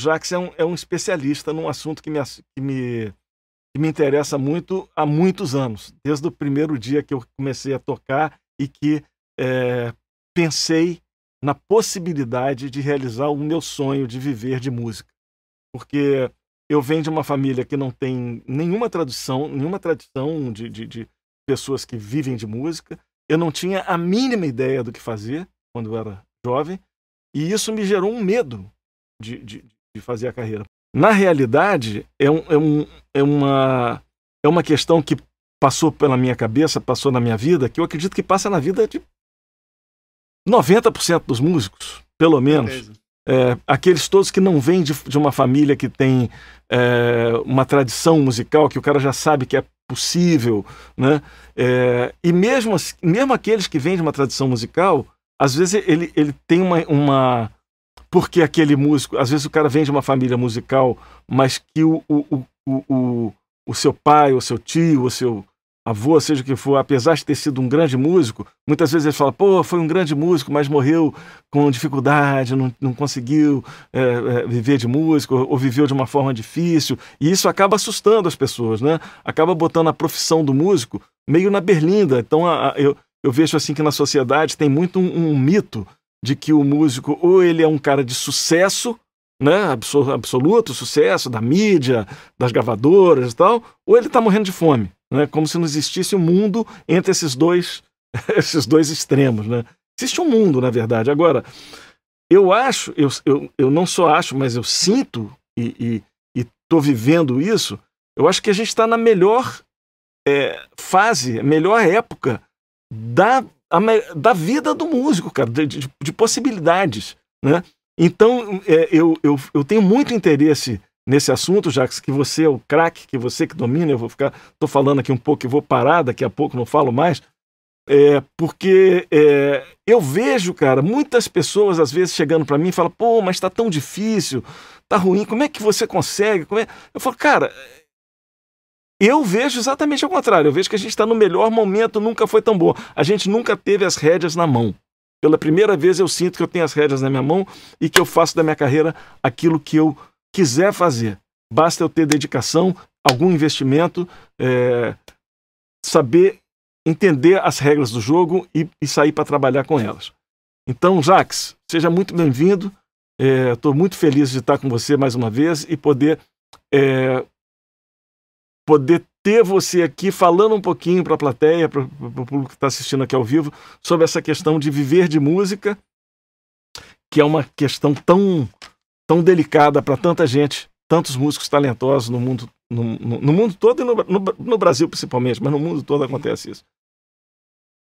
Jax é um, é um especialista num assunto que me, que, me, que me interessa muito há muitos anos, desde o primeiro dia que eu comecei a tocar e que é, pensei na possibilidade de realizar o meu sonho de viver de música. Porque eu venho de uma família que não tem nenhuma tradição, nenhuma tradição de, de, de pessoas que vivem de música. Eu não tinha a mínima ideia do que fazer quando eu era jovem, e isso me gerou um medo de, de, de fazer a carreira. Na realidade, é, um, é, um, é, uma, é uma questão que passou pela minha cabeça, passou na minha vida, que eu acredito que passa na vida de 90% dos músicos, pelo menos. É, aqueles todos que não vêm de, de uma família que tem é, uma tradição musical, que o cara já sabe que é possível, né? É, e mesmo, mesmo aqueles que vêm de uma tradição musical, às vezes ele, ele tem uma, uma. Porque aquele músico. Às vezes o cara vem de uma família musical, mas que o, o, o, o, o seu pai, o seu tio, o seu avô, seja o que for, apesar de ter sido um grande músico, muitas vezes ele fala, pô, foi um grande músico, mas morreu com dificuldade, não, não conseguiu é, é, viver de música, ou, ou, viveu de uma forma difícil, e isso acaba assustando as pessoas, né? Acaba botando a profissão do músico meio na berlinda. Então, a, a, eu, eu vejo assim que na sociedade tem muito um, um mito de que o músico ou ele é um cara de sucesso, né, absoluto sucesso da mídia, das gravadoras e tal, ou ele está morrendo de fome né? como se não existisse um mundo entre esses dois, esses dois extremos. Né? Existe um mundo, na verdade. Agora, eu acho, eu, eu, eu não só acho, mas eu sinto e estou vivendo isso, eu acho que a gente está na melhor é, fase, melhor época da, da vida do músico, cara, de, de, de possibilidades. Né? Então, é, eu, eu, eu tenho muito interesse nesse assunto, já que você é o craque, que você que domina, eu vou ficar, estou falando aqui um pouco e vou parar, daqui a pouco não falo mais, é, porque é, eu vejo, cara, muitas pessoas às vezes chegando para mim e falam, pô, mas está tão difícil, tá ruim, como é que você consegue? É? Eu falo, cara, eu vejo exatamente ao contrário, eu vejo que a gente está no melhor momento, nunca foi tão bom, a gente nunca teve as rédeas na mão. Pela primeira vez eu sinto que eu tenho as rédeas na minha mão e que eu faço da minha carreira aquilo que eu quiser fazer. Basta eu ter dedicação, algum investimento, é, saber entender as regras do jogo e, e sair para trabalhar com elas. Então, Jax, seja muito bem-vindo. Estou é, muito feliz de estar com você mais uma vez e poder é, poder ter você aqui falando um pouquinho para a plateia, para o público que está assistindo aqui ao vivo, sobre essa questão de viver de música, que é uma questão tão tão delicada para tanta gente, tantos músicos talentosos no mundo, no, no, no mundo todo e no, no, no, Brasil principalmente, mas no mundo todo acontece isso.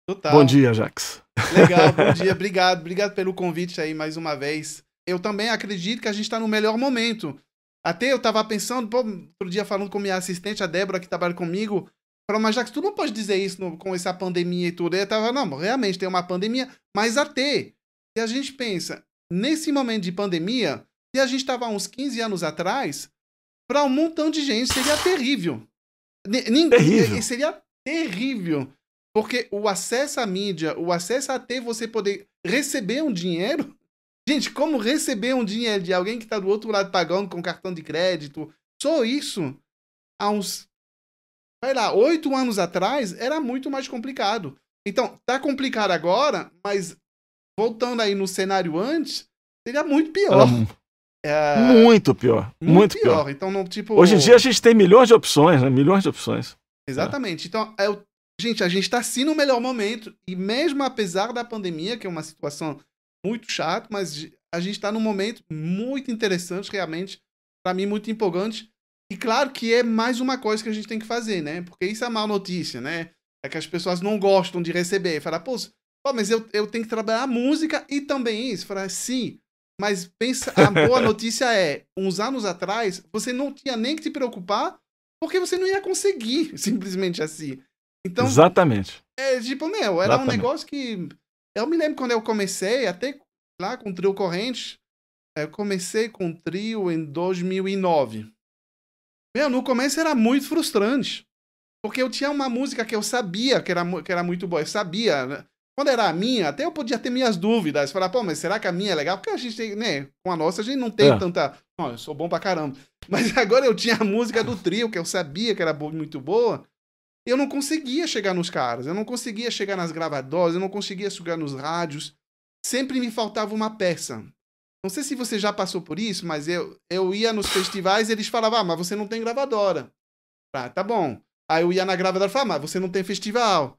Total. Bom dia, Jax. Legal, bom dia, obrigado, obrigado pelo convite aí mais uma vez. Eu também acredito que a gente está no melhor momento. Até eu estava pensando, pô, outro dia falando com minha assistente, a Débora, que trabalha comigo, falou, mas Jax, tu não pode dizer isso no, com essa pandemia e tudo. Eu tava, não, realmente tem uma pandemia, mas até, se a gente pensa, nesse momento de pandemia, se a gente estava uns 15 anos atrás, para um montão de gente seria terrível. Ninguém, terrível. Seria terrível. Porque o acesso à mídia, o acesso a ter você poder receber um dinheiro. Gente, como receber um dinheiro de alguém que está do outro lado pagando com cartão de crédito? Só isso, há uns, vai lá, oito anos atrás, era muito mais complicado. Então, tá complicado agora, mas voltando aí no cenário antes, seria muito pior. É... Muito pior. Muito, muito pior. pior. Então, não, tipo... Hoje em dia a gente tem milhões de opções, né? Milhões de opções. Exatamente. É. Então, é, gente, a gente está sim no melhor momento. E mesmo apesar da pandemia, que é uma situação muito chata, mas a gente está num momento muito interessante, realmente. para mim, muito empolgante. E claro que é mais uma coisa que a gente tem que fazer, né? Porque isso é má notícia, né? É que as pessoas não gostam de receber. Falar, pô, pô mas eu, eu tenho que trabalhar a música e também isso. Falar, sim, mas pensa, a boa notícia é, uns anos atrás, você não tinha nem que se preocupar, porque você não ia conseguir, simplesmente assim. Então, Exatamente. É tipo, meu, era Exatamente. um negócio que. Eu me lembro quando eu comecei, até lá com o trio corrente, eu comecei com o trio em 2009. Meu, no começo era muito frustrante. Porque eu tinha uma música que eu sabia que era, que era muito boa. Eu sabia. Né? Quando era a minha, até eu podia ter minhas dúvidas. Falar, pô, mas será que a minha é legal? Porque a gente, né, com a nossa, a gente não tem é. tanta. Não, eu sou bom pra caramba. Mas agora eu tinha a música do trio, que eu sabia que era muito boa. Eu não conseguia chegar nos caras, eu não conseguia chegar nas gravadoras, eu não conseguia chegar nos rádios. Sempre me faltava uma peça. Não sei se você já passou por isso, mas eu, eu ia nos festivais e eles falavam, ah, mas você não tem gravadora. Ah, tá bom. Aí eu ia na gravadora e falava, mas você não tem festival.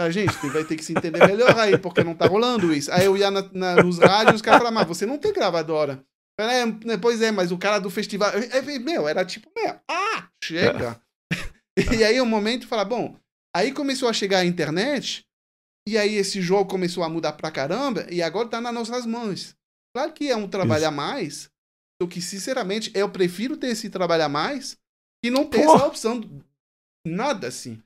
Ah, gente, vai ter que se entender melhor aí, porque não tá rolando isso. Aí eu ia na, na, nos rádios e os caras falavam, mas você não tem gravadora. É, né, pois é, mas o cara do festival. Meu, era tipo, meu, ah, chega. É. e aí o um momento fala, bom, aí começou a chegar a internet, e aí esse jogo começou a mudar pra caramba, e agora tá nas nossas mãos. Claro que é um trabalho a mais, o que, sinceramente, eu prefiro ter esse trabalho a mais que não ter Pô. essa opção. Nada assim.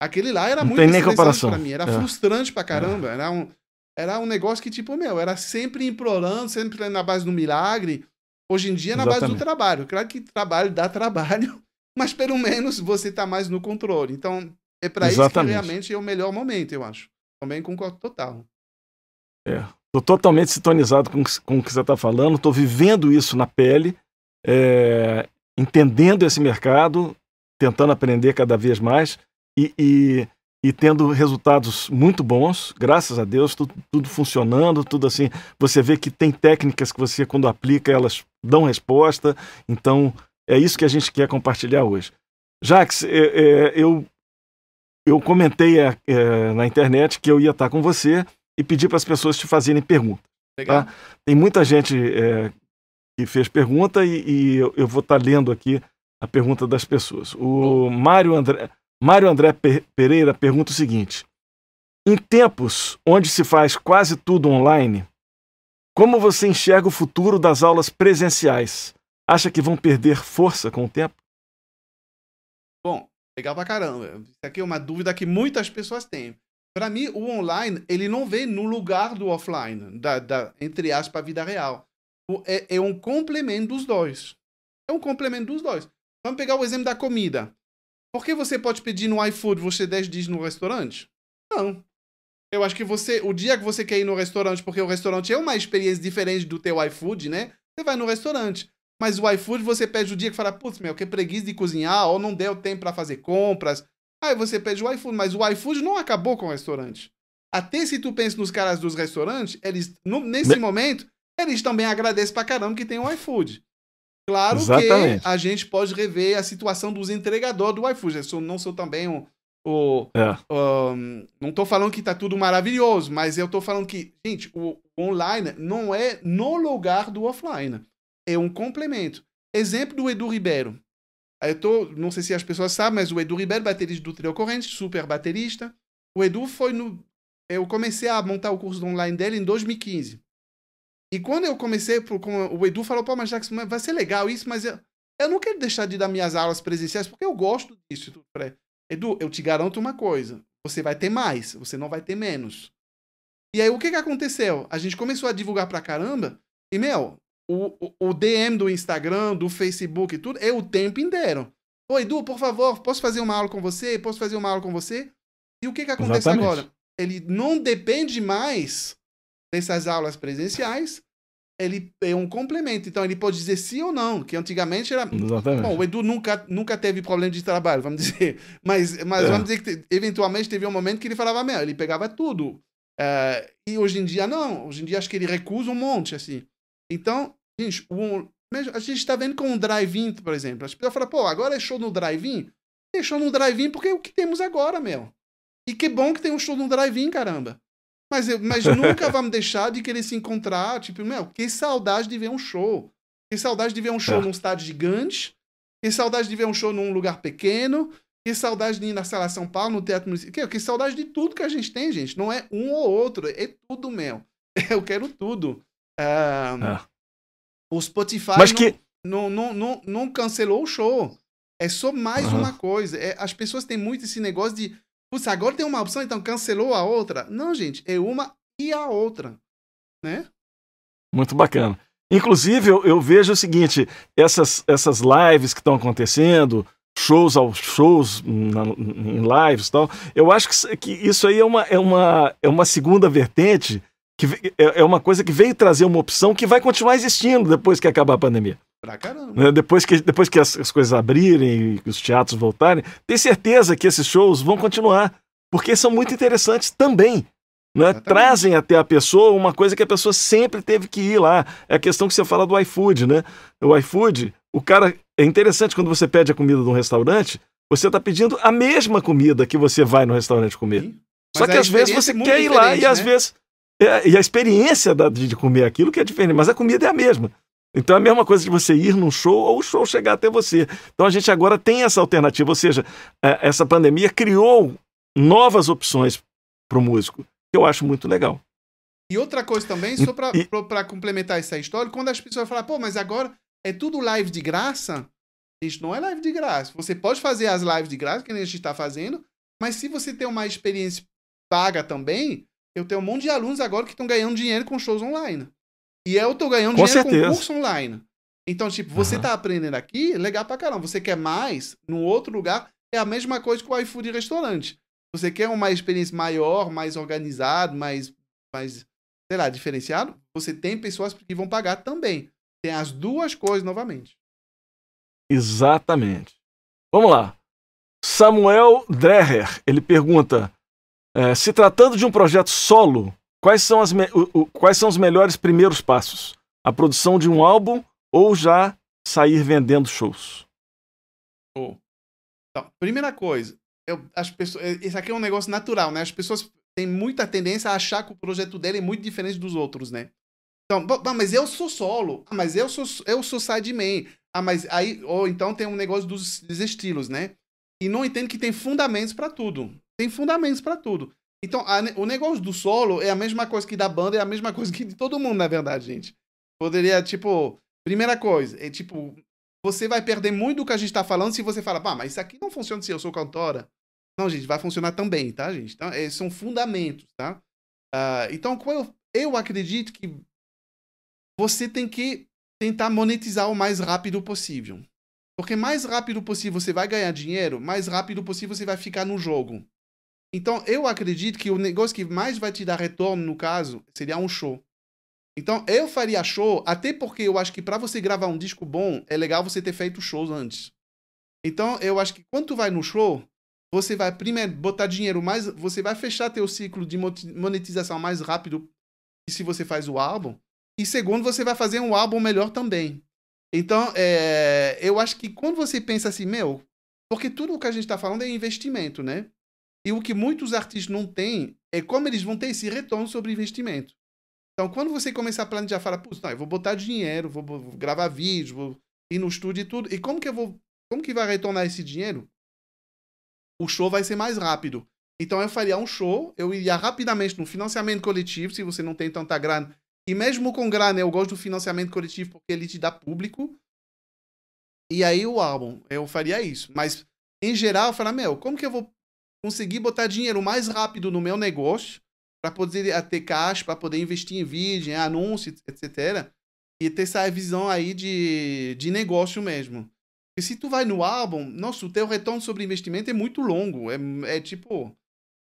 Aquele lá era não muito comparação. pra mim. Era é. frustrante pra caramba. É. Era, um, era um negócio que, tipo, meu, era sempre implorando, sempre na base do milagre. Hoje em dia, na Exatamente. base do trabalho. Claro que trabalho dá trabalho, mas pelo menos você tá mais no controle. Então, é para isso que realmente é o melhor momento, eu acho. Também concordo total. É. Estou totalmente sintonizado com, com o que você está falando, estou vivendo isso na pele, é, entendendo esse mercado, tentando aprender cada vez mais e, e, e, tendo resultados muito bons, graças a Deus, tudo, tudo, funcionando, tudo assim. Você vê que tem técnicas que você, quando aplica, elas dão resposta. Então, é isso que a gente quer compartilhar hoje. Jax, é, é, eu, eu comentei é, é na internet que eu ia estar com você e pedir para as pessoas te fazerem perguntas. Tá? Tem muita gente que fez pergunta e, e eu, eu, vou estar lendo aqui a pergunta das pessoas. O Mário André, Mário André Pereira pergunta o seguinte: Em tempos onde se faz quase tudo online, como você enxerga o futuro das aulas presenciais? Acha que vão perder força com o tempo? Bom, legal pra caramba. Isso aqui é uma dúvida que muitas pessoas têm. Para mim, o online, ele não vem no lugar do offline, da, da entre aspas, vida real. É, é um complemento dos dois. É um complemento dos dois. Vamos pegar o exemplo da comida. Por que você pode pedir no iFood você 10 dias no restaurante? Não. Eu acho que você, o dia que você quer ir no restaurante, porque o restaurante é uma experiência diferente do teu iFood, né? Você vai no restaurante. Mas o iFood você pede o dia que fala, putz, meu, que preguiça de cozinhar, ou não deu tempo para fazer compras, Aí você pede o iFood, mas o iFood não acabou com o restaurante. Até se tu pensa nos caras dos restaurantes, eles, no, nesse Me... momento, eles também agradecem pra caramba que tem o iFood. Claro Exatamente. que a gente pode rever a situação dos entregadores do iFood. Eu sou, não sou também um. O, é. um, não tô falando que tá tudo maravilhoso, mas eu tô falando que, gente, o online não é no lugar do offline. É um complemento. Exemplo do Edu Ribeiro. Eu tô, não sei se as pessoas sabem, mas o Edu Ribeiro, baterista do Trio Corrente, super baterista. O Edu foi no. Eu comecei a montar o curso online dele em 2015. E quando eu comecei, o Edu falou, pô, mas Jackson, vai ser legal isso, mas eu, eu não quero deixar de dar minhas aulas presenciais, porque eu gosto disso. Edu, eu te garanto uma coisa: você vai ter mais, você não vai ter menos. E aí, o que que aconteceu? A gente começou a divulgar pra caramba, e, meu, o, o, DM do Instagram, do Facebook e tudo, é o tempo inteiro. Oi, Edu, por favor, posso fazer uma aula com você? Posso fazer uma aula com você? E o que, que acontece Exatamente. agora? Ele não depende mais dessas aulas presenciais, ele é um complemento. Então, ele pode dizer sim ou não, que antigamente era... Exatamente. Bom, o Edu nunca, nunca teve problema de trabalho, vamos dizer. Mas, mas é. vamos dizer que eventualmente teve um momento que ele falava, meu, ele pegava tudo. Uh, e hoje em dia, não. Hoje em dia, acho que ele recusa um monte, assim. Então, Gente, o, a gente está vendo com o drive-in, por exemplo. As pessoas falam, pô, agora é show no drive-in? Tem show no drive-in porque é o que temos agora, meu. E que bom que tem um show no drive-in, caramba. Mas, mas nunca vamos deixar de querer se encontrar. Tipo, meu, que saudade de ver um show. Que saudade de ver um show é. num estádio gigante. Que saudade de ver um show num lugar pequeno. Que saudade de ir na Sala São Paulo, no Teatro Municipal. Que, que saudade de tudo que a gente tem, gente. Não é um ou outro. É tudo, meu. Eu quero tudo. Um, é. O Spotify Mas que... não, não, não, não, cancelou o show. É só mais uhum. uma coisa. É, as pessoas têm muito esse negócio de. Putz, agora tem uma opção, então cancelou a outra. Não, gente, é uma e a outra. Né? Muito bacana. Inclusive, eu, eu vejo o seguinte: essas, essas lives que estão acontecendo, shows aos shows na, em lives e tal. Eu acho que, que isso aí é uma, é, uma, é uma segunda vertente, que é, é uma coisa que veio trazer uma opção que vai continuar existindo depois que acabar a pandemia. Pra caramba. Né, depois que, depois que as, as coisas abrirem e os teatros voltarem, tem certeza que esses shows vão continuar, porque são muito interessantes também. Né? Trazem até a pessoa uma coisa que a pessoa sempre teve que ir lá. É a questão que você fala do iFood, né? O iFood, o cara. É interessante quando você pede a comida de um restaurante, você está pedindo a mesma comida que você vai no restaurante comer. Só que às vezes você é quer ir lá e né? às vezes. É, e a experiência da, de comer aquilo que é diferente, mas a comida é a mesma. Então é a mesma coisa de você ir num show ou o show chegar até você. Então a gente agora tem essa alternativa, ou seja, é, essa pandemia criou novas opções para o músico que eu acho muito legal. E outra coisa também, só para complementar essa história, quando as pessoas falam, pô, mas agora é tudo live de graça, isso não é live de graça. Você pode fazer as lives de graça, que a gente está fazendo, mas se você tem uma experiência paga também, eu tenho um monte de alunos agora que estão ganhando dinheiro com shows online. E eu estou ganhando com dinheiro certeza. com curso online. Então, tipo, você está uhum. aprendendo aqui, legal pra caramba. Você quer mais, no outro lugar, é a mesma coisa que o iFood restaurante. Você quer uma experiência maior, mais organizado, mais, mais, sei lá, diferenciado? Você tem pessoas que vão pagar também. Tem as duas coisas novamente. Exatamente. Vamos lá. Samuel Dreher, ele pergunta: é, se tratando de um projeto solo, quais são, as o, o, quais são os melhores primeiros passos? A produção de um álbum ou já sair vendendo shows? Oh. Então, primeira coisa, eu, as pessoas, é, isso aqui é um negócio natural, né? As pessoas têm muita tendência a achar que o projeto dele é muito diferente dos outros, né? Então, mas eu sou solo. Ah, mas eu sou, eu sou sideman. Ah, mas aí. Ou então tem um negócio dos, dos estilos, né? E não entendo que tem fundamentos para tudo. Tem fundamentos para tudo. Então, a, o negócio do solo é a mesma coisa que da banda, é a mesma coisa que de todo mundo, na verdade, gente. Poderia, tipo. Primeira coisa, é tipo. Você vai perder muito do que a gente tá falando se você fala, pá, mas isso aqui não funciona se eu sou cantora. Não, gente, vai funcionar também, tá, gente? Então, é, são fundamentos, tá? Uh, então, eu, eu acredito que você tem que tentar monetizar o mais rápido possível. Porque mais rápido possível você vai ganhar dinheiro, mais rápido possível você vai ficar no jogo. Então, eu acredito que o negócio que mais vai te dar retorno, no caso, seria um show. Então, eu faria show, até porque eu acho que para você gravar um disco bom, é legal você ter feito shows antes. Então, eu acho que quando tu vai no show, você vai primeiro botar dinheiro mais, você vai fechar teu ciclo de monetização mais rápido que se você faz o álbum. E segundo, você vai fazer um álbum melhor também. Então, é, eu acho que quando você pensa assim, meu, porque tudo o que a gente está falando é investimento, né? E o que muitos artistas não têm é como eles vão ter esse retorno sobre investimento. Então, quando você começar a planejar, fala, putz, não, eu vou botar dinheiro, vou, vou gravar vídeos, vou ir no estúdio e tudo. E como que eu vou, como que vai retornar esse dinheiro? o show vai ser mais rápido. Então eu faria um show, eu iria rapidamente no financiamento coletivo, se você não tem tanta grana. E mesmo com grana, eu gosto do financiamento coletivo porque ele te dá público. E aí o álbum, eu faria isso. Mas, em geral, eu falo, meu, como que eu vou conseguir botar dinheiro mais rápido no meu negócio para poder ter caixa, para poder investir em vídeo, em anúncio, etc. E ter essa visão aí de, de negócio mesmo. Porque se tu vai no álbum, nossa, o teu retorno sobre investimento é muito longo. É, é tipo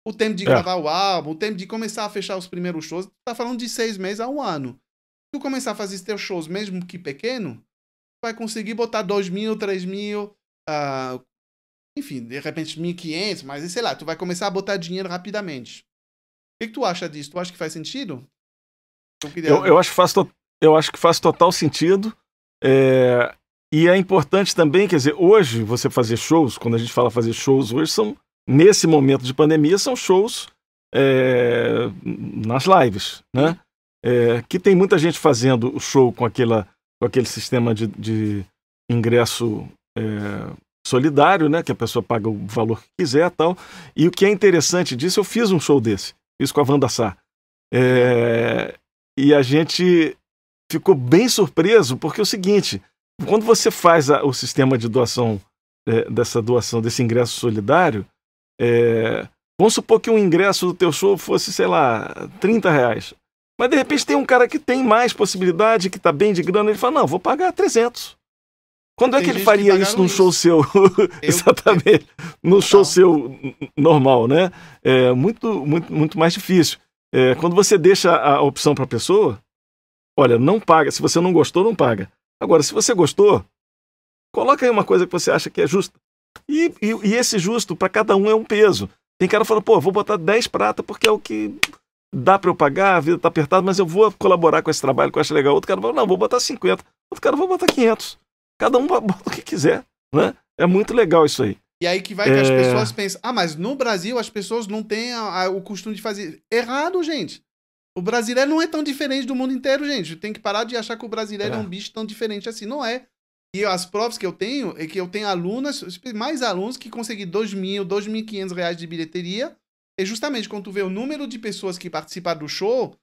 o tempo de é. gravar o álbum, o tempo de começar a fechar os primeiros shows. Tu tá falando de seis meses a um ano. Se tu começar a fazer os teus shows, mesmo que pequeno, tu vai conseguir botar dois mil, três mil, uh, enfim, de repente 1.500, mas sei lá, tu vai começar a botar dinheiro rapidamente. O que, que tu acha disso? Tu acha que faz sentido? Eu, eu, acho, que faz eu acho que faz total sentido. É... E é importante também, quer dizer, hoje você fazer shows, quando a gente fala fazer shows hoje, são, nesse momento de pandemia, são shows é, nas lives, né? É, que tem muita gente fazendo o show com, aquela, com aquele sistema de, de ingresso é, solidário, né? Que a pessoa paga o valor que quiser tal. E o que é interessante disso, eu fiz um show desse, fiz com a Wanda Sá. É, e a gente ficou bem surpreso, porque é o seguinte, quando você faz a, o sistema de doação, é, dessa doação, desse ingresso solidário, é, vamos supor que um ingresso do teu show fosse, sei lá, 30 reais. Mas de repente tem um cara que tem mais possibilidade, que está bem de grana, ele fala, não, vou pagar 300. Quando é que ele faria isso num show seu? Exatamente. Num show seu normal, né? É muito, muito, muito mais difícil. É, quando você deixa a opção para a pessoa, olha, não paga. Se você não gostou, não paga. Agora, se você gostou, coloca aí uma coisa que você acha que é justa. E, e, e esse justo, para cada um, é um peso. Tem cara que fala, pô, vou botar 10 prata porque é o que dá para eu pagar, a vida tá apertada, mas eu vou colaborar com esse trabalho que eu acho legal. Outro cara fala, não, vou botar 50. Outro cara, vou botar 500. Cada um bota o que quiser, né? É muito legal isso aí. E aí que vai que é... as pessoas pensam, ah, mas no Brasil as pessoas não têm a, a, o costume de fazer. Errado, gente. O brasileiro não é tão diferente do mundo inteiro, gente. Tem que parar de achar que o brasileiro é, é um bicho tão diferente assim. Não é. E as provas que eu tenho é que eu tenho alunas, mais alunos que conseguem 2 mil, 2.500 reais de bilheteria. E justamente quando tu vê o número de pessoas que participaram do show,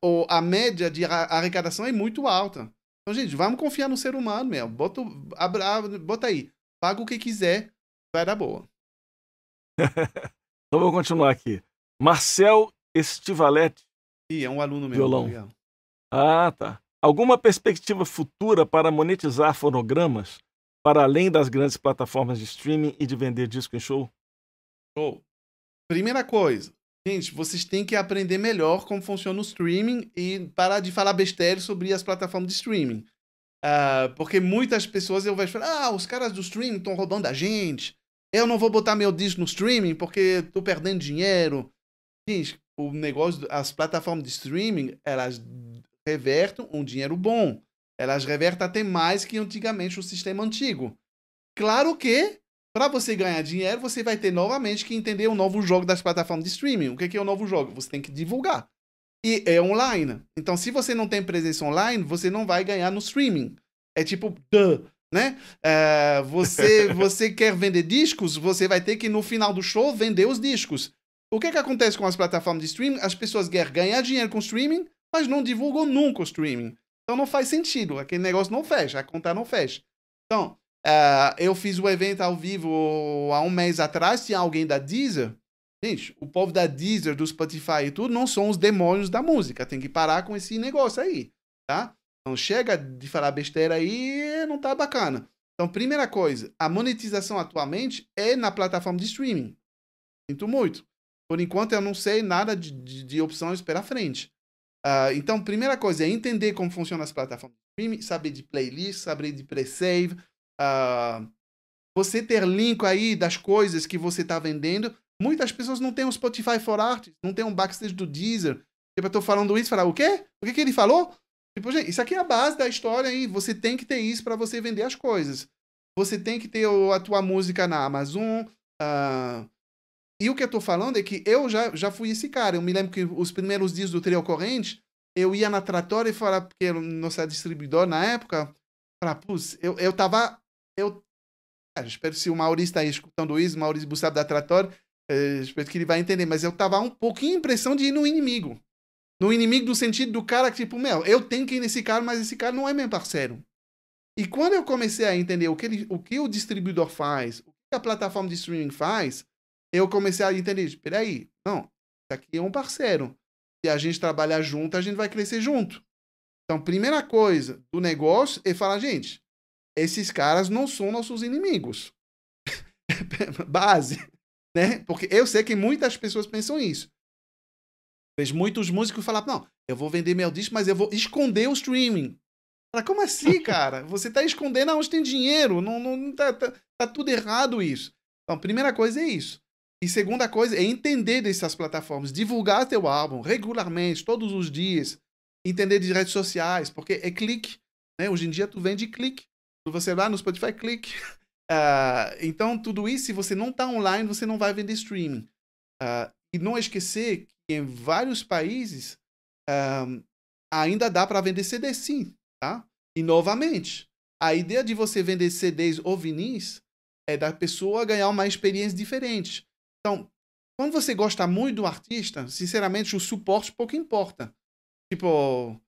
ou a média de arrecadação é muito alta. Então, gente, vamos confiar no ser humano mesmo. Bota, abra, bota aí. Paga o que quiser, vai dar boa. então, vou continuar aqui. Marcel Estivaletti. Ih, é um aluno meu. Violão. Ah, tá. Alguma perspectiva futura para monetizar fonogramas para além das grandes plataformas de streaming e de vender disco em show? Show. Primeira coisa, Gente, vocês têm que aprender melhor como funciona o streaming e parar de falar besteira sobre as plataformas de streaming. Uh, porque muitas pessoas eu vejo falar, ah, os caras do streaming estão roubando a gente. Eu não vou botar meu disco no streaming porque tô perdendo dinheiro. Gente, o negócio, as plataformas de streaming, elas revertem um dinheiro bom. Elas revertem até mais que antigamente o sistema antigo. Claro que para você ganhar dinheiro, você vai ter novamente que entender o novo jogo das plataformas de streaming. O que é o novo jogo? Você tem que divulgar. E é online. Então, se você não tem presença online, você não vai ganhar no streaming. É tipo, duh, né? É, você, você quer vender discos, você vai ter que, no final do show, vender os discos. O que, é que acontece com as plataformas de streaming? As pessoas querem ganhar dinheiro com streaming, mas não divulgam nunca o streaming. Então não faz sentido. Aquele negócio não fecha, a conta não fecha. Então, Uh, eu fiz o evento ao vivo há um mês atrás, tinha alguém da Deezer. Gente, o povo da Deezer, do Spotify e tudo, não são os demônios da música. Tem que parar com esse negócio aí, tá? Então chega de falar besteira aí, não tá bacana. Então, primeira coisa, a monetização atualmente é na plataforma de streaming. Sinto muito. Por enquanto, eu não sei nada de, de, de opções para frente. Uh, então, primeira coisa é entender como funcionam as plataformas de streaming, saber de playlist, saber de pre-save, uh, você ter link aí das coisas que você está vendendo. Muitas pessoas não têm um Spotify for Artists, não tem um backstage do Deezer. Tipo, eu tô falando isso, falar o quê? O que, que ele falou? Tipo, gente, isso aqui é a base da história aí. Você tem que ter isso para você vender as coisas. Você tem que ter a tua música na Amazon. Uh... E o que eu tô falando é que eu já, já fui esse cara. Eu me lembro que os primeiros dias do Trio Corrente, eu ia na Tratória e falava, porque nossa distribuidor na época, putz, eu, eu tava eu cara, espero se o Maurício está aí escutando isso, Maurício Bussab da Tratório, é, espero que ele vai entender, mas eu tava um pouquinho impressão de ir no inimigo. No inimigo do sentido do cara que, tipo, meu, eu tenho que ir nesse cara, mas esse cara não é meu parceiro. E quando eu comecei a entender o que, ele, o, que o distribuidor faz, o que a plataforma de streaming faz, eu comecei a entender, espera aí, não, isso aqui é um parceiro. Se a gente trabalhar junto, a gente vai crescer junto. Então, primeira coisa do negócio é falar, gente, esses caras não são nossos inimigos. Base, né? Porque eu sei que muitas pessoas pensam isso. Vejo muitos músicos falar, não, eu vou vender meu disco, mas eu vou esconder o streaming. Cara, como assim, cara? Você tá escondendo aonde tem dinheiro. Não, não tá, tá, tá tudo errado isso. Então, primeira coisa é isso. E segunda coisa é entender dessas plataformas, divulgar teu álbum regularmente, todos os dias, entender de redes sociais, porque é clique, né? Hoje em dia tu vende clique. Você vai no Spotify, clique. Uh, então, tudo isso, se você não está online, você não vai vender streaming. Uh, e não esquecer que em vários países uh, ainda dá para vender CD sim, tá? E novamente, a ideia de você vender CDs ou vinis é da pessoa ganhar uma experiência diferente. Então, quando você gosta muito do artista, sinceramente, o suporte pouco importa. Tipo,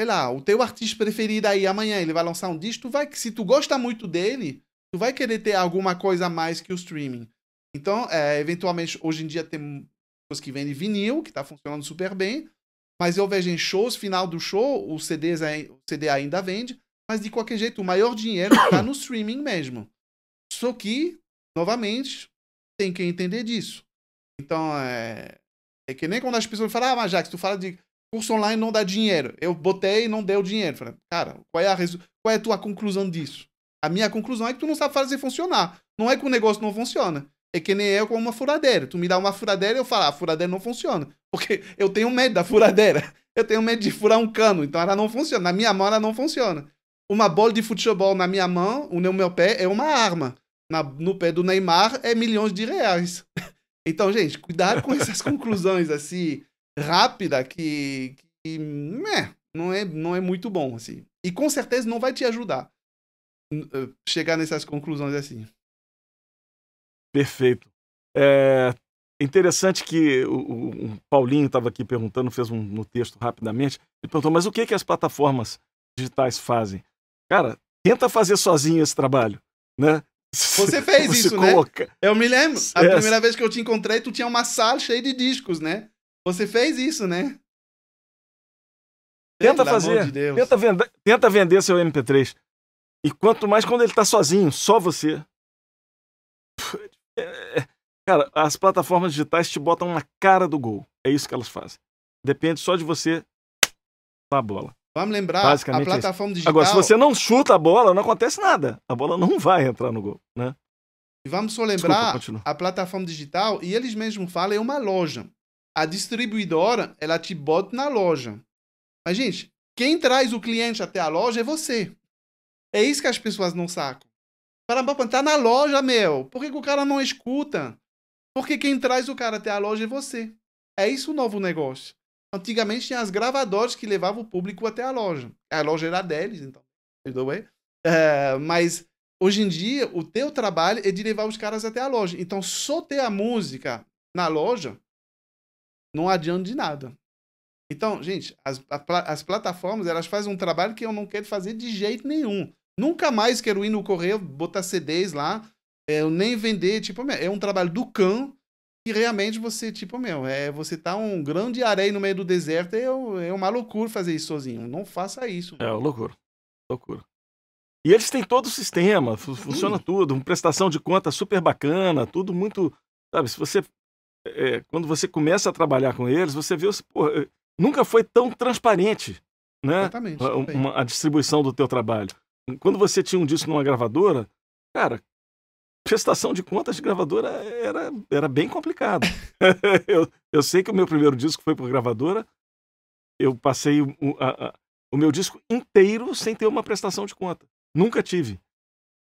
sei lá, o teu artista preferido aí amanhã ele vai lançar um disco, tu vai, se tu gosta muito dele, tu vai querer ter alguma coisa a mais que o streaming. Então, é, eventualmente, hoje em dia tem pessoas que vendem vinil, que tá funcionando super bem, mas eu vejo em shows, final do show, o, CDs, o CD ainda vende, Mas de qualquer jeito, o maior dinheiro está no streaming mesmo. Só que, novamente, tem que entender disso. Então, é, é que nem quando as pessoas falam, ah, mas Jax, tu fala de curso online não dá dinheiro. Eu botei e não deu dinheiro. Falei, cara, qual é, a resu... qual é a tua conclusão disso? A minha conclusão é que tu não sabe fazer funcionar. Não é que o negócio não funciona. É que nem eu com uma furadeira. Tu me dá uma furadeira e eu falo, ah, a furadeira não funciona. Porque eu tenho medo da furadeira. Eu tenho medo de furar um cano. Então ela não funciona. Na minha mão ela não funciona. Uma bola de futebol na minha mão, no meu pé, é uma arma. Na, no pé do Neymar é milhões de reais. Então, gente, cuidado com essas conclusões assim, rápida, que, que né, não, é, não é muito bom. assim. E com certeza não vai te ajudar chegar nessas conclusões assim. Perfeito. É interessante que o, o Paulinho estava aqui perguntando, fez um no texto rapidamente. Ele perguntou: mas o que, que as plataformas digitais fazem? Cara, tenta fazer sozinho esse trabalho, né? Você fez isso, né? coloca... né? Eu me lembro. A é. primeira vez que eu te encontrei, tu tinha uma sala cheia de discos, né? Você fez isso, né? Tenta Pelo fazer. De tenta, vender, tenta vender seu MP3. E quanto mais quando ele tá sozinho, só você. É, é, cara, as plataformas digitais te botam na cara do gol. É isso que elas fazem. Depende só de você a bola. Vamos lembrar, a plataforma digital... Agora, se você não chuta a bola, não acontece nada. A bola não vai entrar no gol, né? E vamos só lembrar, Desculpa, a plataforma digital, e eles mesmos falam, é uma loja. A distribuidora, ela te bota na loja. Mas, gente, quem traz o cliente até a loja é você. É isso que as pessoas não sacam. Para tá na loja, meu. Por que, que o cara não escuta? Porque quem traz o cara até a loja é você. É isso o novo negócio. Antigamente tinha as gravadoras que levavam o público até a loja. A loja era deles, então. É, mas hoje em dia, o teu trabalho é de levar os caras até a loja. Então, só ter a música na loja não adianta de nada. Então, gente, as, as plataformas, elas fazem um trabalho que eu não quero fazer de jeito nenhum. Nunca mais quero ir no correio, botar CDs lá, é, nem vender, tipo, é um trabalho do cão que realmente você, tipo, meu, é, você tá um grão de areia no meio do deserto, é, é uma loucura fazer isso sozinho. Não faça isso. É, loucura. Loucura. E eles têm todo o sistema, funciona tudo, uma prestação de conta super bacana, tudo muito. Sabe, se você. É, quando você começa a trabalhar com eles, você vê. Pô, é, nunca foi tão transparente né? Exatamente. A, a distribuição do teu trabalho quando você tinha um disco numa gravadora, cara, prestação de contas de gravadora era, era bem complicado. eu, eu sei que o meu primeiro disco foi por gravadora, eu passei o, a, a, o meu disco inteiro sem ter uma prestação de conta. Nunca tive.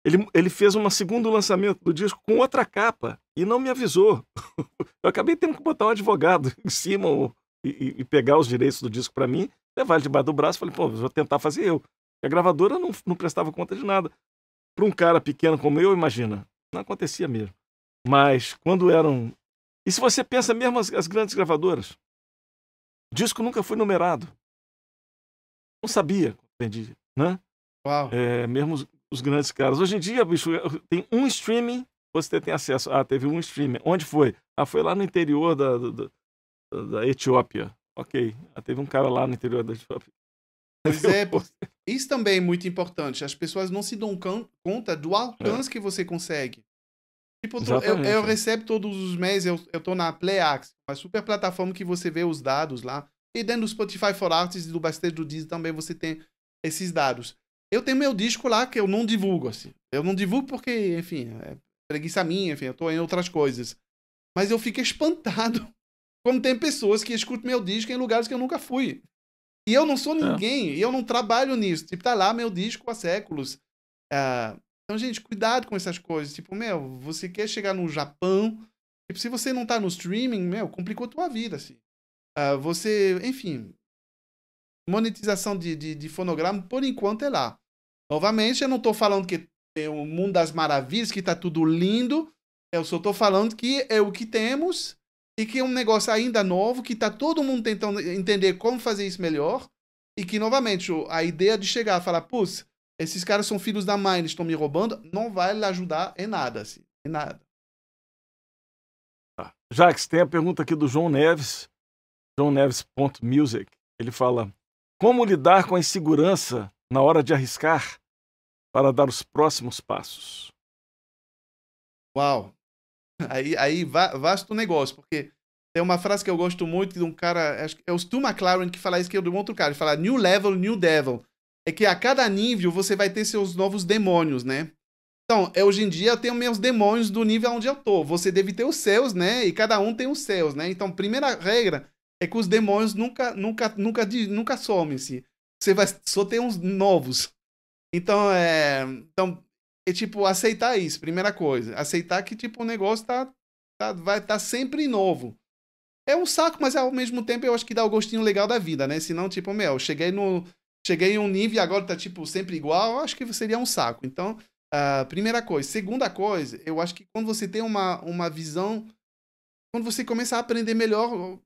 Ele, ele fez um segundo lançamento do disco com outra capa e não me avisou. eu acabei tendo que botar um advogado em cima e, e pegar os direitos do disco para mim, levar ele debaixo do braço e falei, pô, vou tentar fazer eu. A gravadora não, não prestava conta de nada. Para um cara pequeno como eu, imagina, não acontecia mesmo. Mas quando eram. E se você pensa mesmo as, as grandes gravadoras? O disco nunca foi numerado. Não sabia, entendi, né? Uau. É, mesmo os, grandes caras. Hoje em dia, bicho, tem um streaming, você tem acesso. Ah, teve um streaming. Onde foi? Ah, foi lá no interior da, da, da Etiópia. Ok. Ah, teve um cara lá no interior da Etiópia. Pois é, isso também é muito importante. As pessoas não se dão conta do alcance é. que você consegue. Tipo, eu, eu, recebo todos os meses, eu, eu tô na PlayAx, uma super plataforma que você vê os dados lá. E dentro do Spotify for Artists e do Backstage do Disney também você tem esses dados. Eu tenho meu disco lá que eu não divulgo, assim. Eu não divulgo porque, enfim, é preguiça minha, enfim, eu tô em outras coisas. Mas eu fico espantado como tem pessoas que escutam meu disco em lugares que eu nunca fui. E eu não sou é. ninguém, é. e eu não trabalho nisso. Tipo, tá lá meu disco há séculos. Uh, então, gente, cuidado com essas coisas. Tipo, meu, você quer chegar no Japão. Tipo, se você não tá no streaming, meu, complicou a tua vida, assim. Uh, você, enfim. Monetização de, de, de, fonograma, por enquanto, é lá. Novamente, eu não tô falando que é o mundo das maravilhas, que tá tudo lindo. Eu só tô falando que é o que temos e que é um negócio ainda novo, que está todo mundo tentando entender como fazer isso melhor, e que, novamente, a ideia de chegar e falar, putz, esses caras são filhos da mãe, eles estão me roubando, não vai lhe ajudar em nada, assim, em nada. Ah, Jax, tem a pergunta aqui do João Neves, João Neves.music. Ele fala, como lidar com a insegurança na hora de arriscar para dar os próximos passos? Uau! Aí, aí vasto negócio, porque tem uma frase que eu gosto muito de um cara, acho que é o Stu McLaren que fala isso, que é de um outro cara, ele fala New Level, New Devil. É que a cada nível você vai ter seus novos demônios, né? Então, eu, hoje em dia eu tenho meus demônios do nível onde eu tô. Você deve ter os seus, né? E cada um tem os seus, né? Então, primeira regra é que os demônios nunca, nunca, nunca, nunca somem-se. Você vai só ter uns novos. Então, é. Então, é tipo, aceitar isso, primeira coisa. Aceitar que, tipo, o negócio tá, tá, vai tá sempre novo. É um saco, mas ao mesmo tempo eu acho que dá o gostinho legal da vida, né? Senão, tipo, meu, cheguei no. Cheguei em um nível e agora tá, tipo, sempre igual, eu acho que seria um saco. Então, uh, primeira coisa. Segunda coisa, eu acho que quando você tem uma, uma visão. Quando você começa a aprender melhor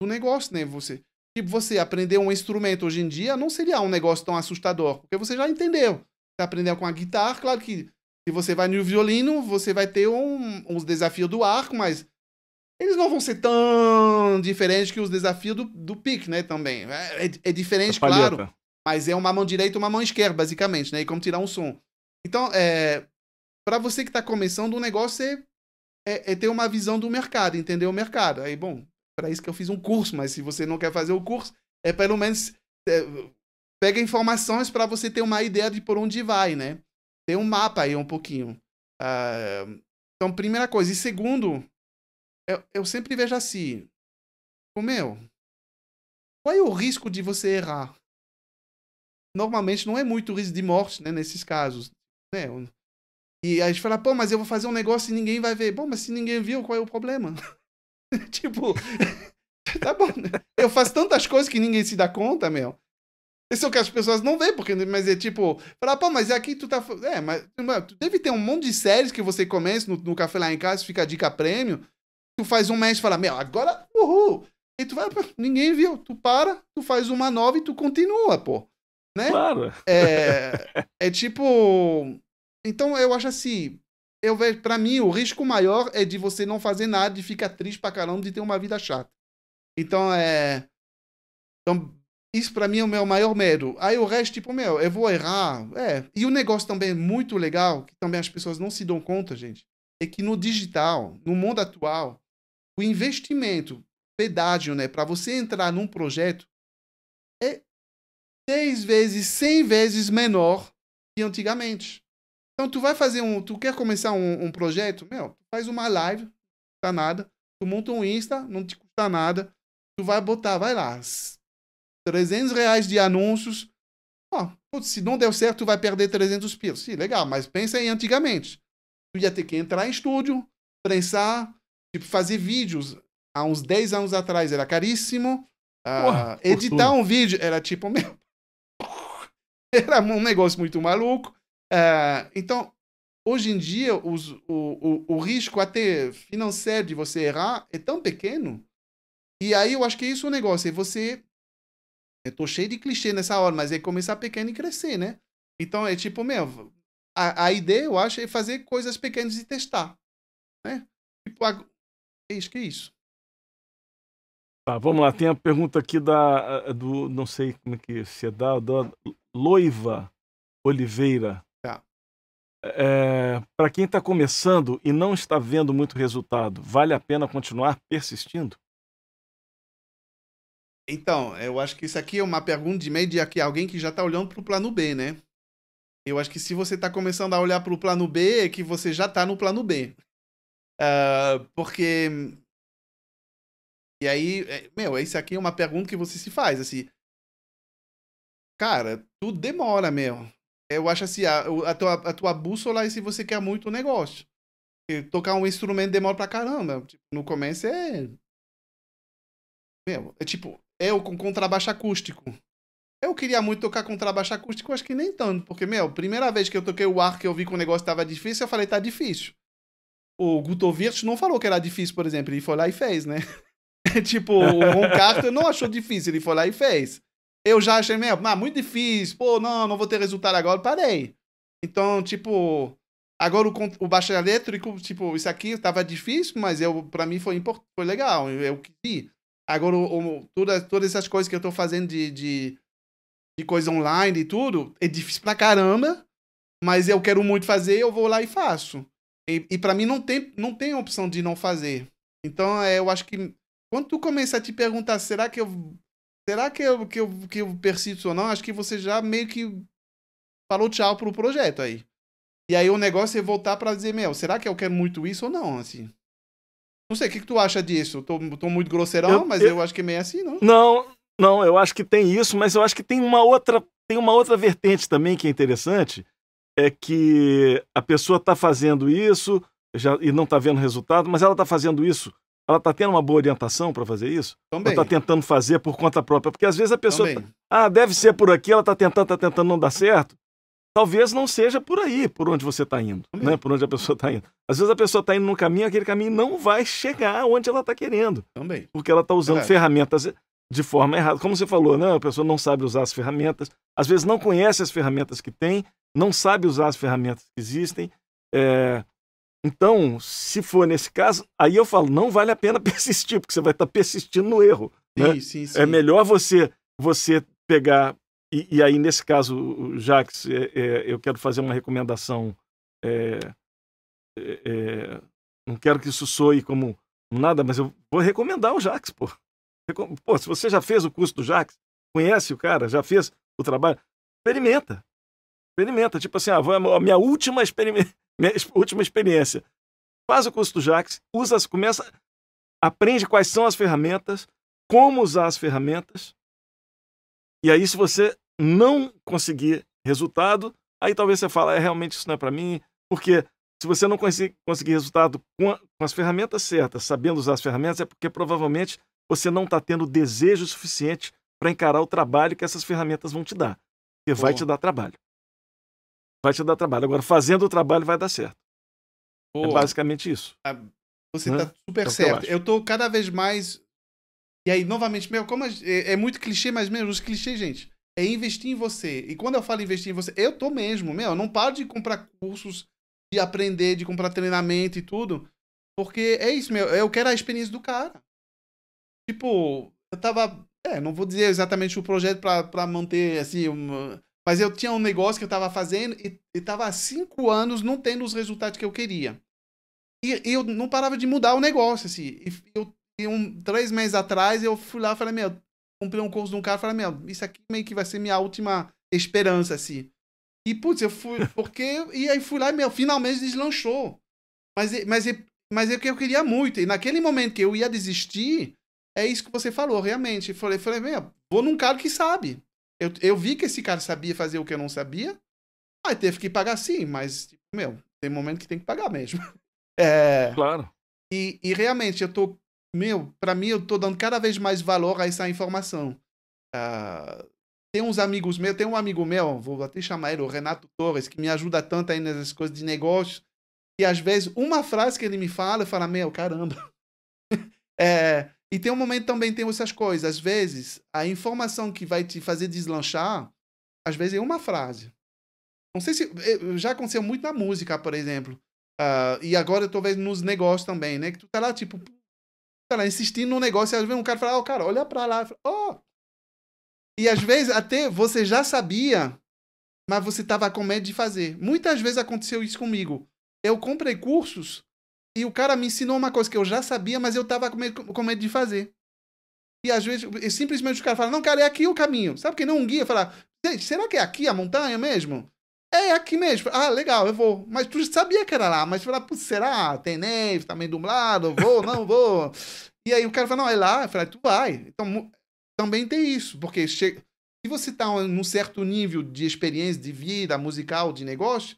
do negócio, né? Você. Tipo, você aprender um instrumento hoje em dia não seria um negócio tão assustador, porque você já entendeu. Você aprendeu com a guitarra, claro que se você vai no violino, você vai ter um, uns desafios do arco, mas eles não vão ser tão diferentes que os desafios do, do pique, né? Também. É, é, é diferente, claro. Mas é uma mão direita e uma mão esquerda, basicamente, né? E como tirar um som. Então, é, para você que está começando, o negócio é, é, é, ter uma visão do mercado, entender o mercado. Aí, bom, para isso que eu fiz um curso, mas se você não quer fazer o curso, é pelo menos é, pega informações para você ter uma ideia de por onde vai, né? Tem um mapa aí um pouquinho. Uh, então, primeira coisa. E segundo, eu, eu sempre vejo assim, meu, qual é o risco de você errar? Normalmente não é muito risco de morte, né, nesses casos, né? E a gente fala, pô, mas eu vou fazer um negócio e ninguém vai ver. Bom, mas se ninguém viu, qual é o problema? tipo, tá bom, né? Eu faço tantas coisas que ninguém se dá conta, meu. Isso é o que as pessoas não veem, porque, mas é tipo, falar, pô, mas aqui tu tá. É, mas tu deve ter um monte de séries que você começa no, no café lá em casa, fica a dica prêmio tu faz um mês e fala, meu, agora, uhul. E tu vai, ninguém viu. Tu para, tu faz uma nova e tu continua, pô. Né? Claro. É, é tipo. Então eu acho assim. Eu vejo, pra mim, o risco maior é de você não fazer nada, de ficar triste pra caramba, de ter uma vida chata. Então é. Então, isso pra mim é o meu maior medo. Aí o resto, tipo, meu, eu vou errar. É. E o negócio também é muito legal, que também as pessoas não se dão conta, gente. É que no digital, no mundo atual, o investimento, pedágio, né, para você entrar num projeto é 10 vezes, 100 vezes menor que antigamente. Então, tu vai fazer um. Tu quer começar um, um projeto? Meu, tu faz uma live, não custa nada. Tu monta um Insta, não te custa nada. Tu vai botar, vai lá, 300 reais de anúncios. Ó, putz, se não deu certo, tu vai perder 300 pilas. Sim, legal, mas pensa em antigamente. Tu ia ter que entrar em estúdio, prensar, Tipo, fazer vídeos há uns 10 anos atrás era caríssimo. Uh, editar um vídeo era tipo, meu. era um negócio muito maluco. Uh, então, hoje em dia, os, o, o, o risco até financeiro de você errar é tão pequeno. E aí eu acho que é isso o negócio. É você. Eu tô cheio de clichê nessa hora, mas é começar pequeno e crescer, né? Então é tipo, meu. A, a ideia, eu acho, é fazer coisas pequenas e testar. Né? Tipo, é isso, que é isso. Tá, vamos lá, tem a pergunta aqui da do não sei como é que se é da Loiva Oliveira. É, Para quem está começando e não está vendo muito resultado, vale a pena continuar persistindo? Então, eu acho que isso aqui é uma pergunta de meio de aqui, alguém que já está olhando para o plano B, né? Eu acho que se você está começando a olhar para o plano B, é que você já está no plano B. Uh, porque. E aí, é, meu, isso aqui é uma pergunta que você se faz, assim. Cara, tudo demora, meu. Eu acho assim, a, a, tua, a tua bússola é se você quer muito o negócio. Tocar um instrumento demora pra caramba. Tipo, no começo é. Meu, é tipo, eu com contrabaixo acústico. Eu queria muito tocar contrabaixo acústico, acho que nem tanto. Porque, meu, primeira vez que eu toquei o ar que eu vi que o negócio tava difícil, eu falei, tá difícil o Gutovich não falou que era difícil, por exemplo, ele foi lá e fez, né? tipo, o Ron Carter não achou difícil, ele foi lá e fez. Eu já achei mesmo, ah, muito difícil, pô, não, não vou ter resultado agora, parei. Então, tipo, agora o, o baixo elétrico, tipo, isso aqui estava difícil, mas eu, para mim foi importante, foi legal, eu, quis Agora, o, o, todas, todas essas coisas que eu tô fazendo de, de de coisa online e tudo, é difícil pra caramba, mas eu quero muito fazer, eu vou lá e faço. E, e para mim não tem, não tem opção de não fazer. Então, é, eu acho que quando tu começa a te perguntar, será que eu será que eu, que eu, que eu persisto ou não? Acho que você já meio que falou tchau pro projeto aí. E aí o negócio é voltar para dizer, meu, será que eu quero muito isso ou não, assim? Não sei, o que, que tu acha disso? Tô, tô muito grosseirão, eu, mas eu, eu, acho que é meio assim, não? Não, não, eu acho que tem isso, mas eu acho que tem uma outra, tem uma outra vertente também que é interessante, é que a pessoa está fazendo isso já, e não está vendo resultado, mas ela está fazendo isso ela está tendo uma boa orientação para fazer isso? Também. Ou está tentando fazer por conta própria? Porque às vezes a pessoa. Tá, ah, deve ser por aqui, ela está tentando, está tentando, não dá certo. Talvez não seja por aí, por onde você está indo, né? Por onde a pessoa está indo. Às vezes a pessoa está indo num caminho, aquele caminho não vai chegar onde ela está querendo. Também. Porque ela está usando é. ferramentas de forma errada. Como você falou, né? A pessoa não sabe usar as ferramentas, às vezes não conhece as ferramentas que tem, não sabe usar as ferramentas que existem. É... Então, se for nesse caso, aí eu falo, não vale a pena persistir, porque você vai estar persistindo no erro. Sim, né? sim, sim. É melhor você, você pegar. E, e aí, nesse caso, Jax, é, é, eu quero fazer uma recomendação. É, é, é, não quero que isso soe como nada, mas eu vou recomendar o Jax, pô. Pô, se você já fez o curso do Jax, conhece o cara, já fez o trabalho, experimenta. Experimenta. Tipo assim, ah, a minha última experiência minha última experiência. Faz o curso do Jax, usa, começa, aprende quais são as ferramentas, como usar as ferramentas. E aí, se você não conseguir resultado, aí talvez você fale, é, realmente isso não é para mim, porque se você não conseguir, conseguir resultado com, a, com, as ferramentas certas, sabendo usar as ferramentas, é porque provavelmente você não está tendo desejo suficiente para encarar o trabalho que essas ferramentas vão te dar. Porque vai te dar trabalho vai te dar trabalho. Agora, fazendo o trabalho vai dar certo. É basicamente isso. Ah, você está né? super é certo. Eu, estou cada vez mais. E aí, novamente, meu, como é, é, muito clichê, mas mesmo, os clichês, gente, é investir em você. E quando eu falo investir em você, eu tô mesmo, meu, eu não paro de comprar cursos, de aprender, de comprar treinamento e tudo. Porque é isso, meu, eu quero a experiência do cara. Tipo, eu tava. É, não vou dizer exatamente o projeto para manter, assim, uma, mas eu tinha um negócio que eu estava fazendo e estava há cinco anos não tendo os resultados que eu queria. E, e eu não parava de mudar o negócio, assim. E, eu, e um, três meses atrás eu fui lá e falei, meu, comprei um curso de um cara e falei, meu, isso aqui meio que vai ser minha última esperança, assim. E, putz, eu fui, porque... e aí fui lá e, meu, finalmente deslanchou. Mas, mas, mas é o que eu queria muito. E naquele momento que eu ia desistir, é isso que você falou, realmente. Eu falei, falei, meu, vou num cara que sabe. Eu, eu vi que esse cara sabia fazer o que eu não sabia. Aí teve que pagar sim, mas, tipo, meu, tem momento que tem que pagar mesmo. É, claro. E, e realmente, eu tô. Meu, pra mim, eu tô dando cada vez mais valor a essa informação. Uh, tem uns amigos meus, tem um amigo meu, vou até chamar ele, o Renato Torres, que me ajuda tanto aí nessas coisas de negócio, e às vezes uma frase que ele me fala, eu falo, meu, caramba. é, e tem um momento também tem essas coisas. Às vezes, a informação que vai te fazer deslanchar, às vezes é uma frase. Não sei se. Eh, já aconteceu muito na música, por exemplo. Uh, e agora, talvez nos negócios também, né? Que tu tá lá, tipo. Tá lá, insistindo no negócio, e às vezes um cara fala, ó, oh, cara, olha pra lá. Ó. Oh. E às vezes até você já sabia, mas você tava com medo de fazer. Muitas vezes aconteceu isso comigo. Eu comprei cursos e o cara me ensinou uma coisa que eu já sabia, mas eu tava com medo, com medo de fazer. E às vezes, simplesmente o cara fala, não, cara, é aqui o caminho. Sabe que não um guia fala, gente, será que é aqui a montanha mesmo? É aqui mesmo. Ah, legal, eu vou. Mas tu sabia que era lá, mas fala, será? Tem neve, tá meio dublado, vou, não vou. e aí o cara fala, não, é lá. Eu falei, tu vai. Então, também tem isso, porque se você tá num certo nível de experiência de vida musical, de negócio,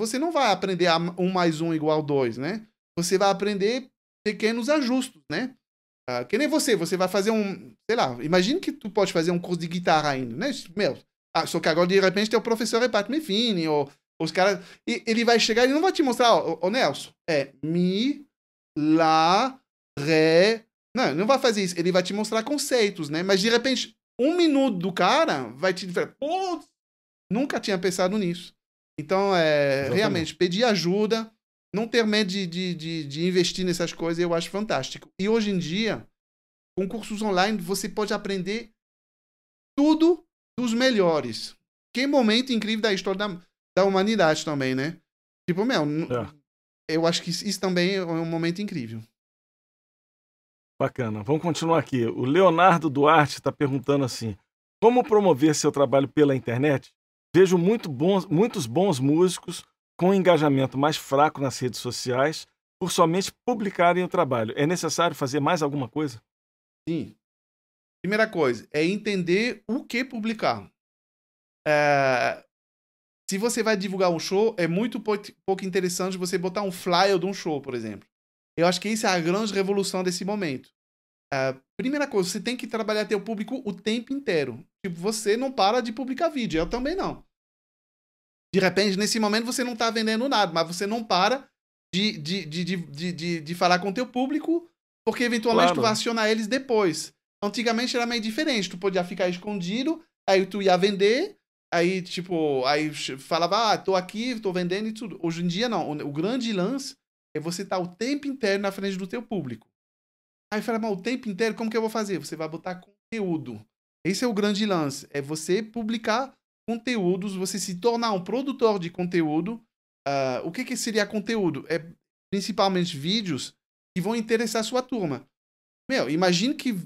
você não vai aprender um mais um igual dois, né? Você vai aprender pequenos ajustes, né? Uh, que nem você, você vai fazer um, sei lá, imagine que tu pode fazer um curso de guitarra ainda, né? Meu, ah, só que agora de repente teu professor é Pat Metheny, ou os caras, e ele vai chegar e não vai te mostrar, ó, ó, Nelson, é mi, lá, ré, não, não vai fazer isso, ele vai te mostrar conceitos, né? Mas de repente, um minuto do cara vai te dizer, pô, nunca tinha pensado nisso. Então, é, realmente, pedir ajuda, não ter medo de, de, de, de, investir nessas coisas, eu acho fantástico. E hoje em dia, com cursos online, você pode aprender tudo do dos melhores. Que momento incrível da história da, da humanidade também, né? Tipo, meu, é. eu acho que isso também é um momento incrível. Bacana. Vamos continuar aqui. O Leonardo Duarte está perguntando assim: como promover seu trabalho pela internet? Vejo muito bons, muitos bons músicos com engajamento mais fraco nas redes sociais por somente publicarem o trabalho. É necessário fazer mais alguma coisa? Sim. Primeira coisa é entender o que publicar. É... Se você vai divulgar um show, é muito pouco interessante você botar um flyer de um show, por exemplo. Eu acho que isso é a grande revolução desse momento. É... Primeira coisa, você tem que trabalhar teu público o tempo inteiro. Tipo, você não para de publicar vídeo, eu também não. De repente, nesse momento, você não está vendendo nada, mas você não para de, de, de, de, de, de falar com o teu público, porque eventualmente claro. tu vai acionar eles depois. Antigamente era meio diferente, tu podia ficar escondido, aí tu ia vender, aí tipo, aí falava, ah, tô aqui, tô vendendo e tudo. Hoje em dia não, o, o grande lance é você estar tá o tempo inteiro na frente do teu público. Aí fala, mas o tempo inteiro, como que eu vou fazer? Você vai botar conteúdo. Esse é o grande lance, é você publicar conteúdos, você se tornar um produtor de conteúdo. Uh, o que, que seria conteúdo? É principalmente vídeos que vão interessar a sua turma. Meu, imagine que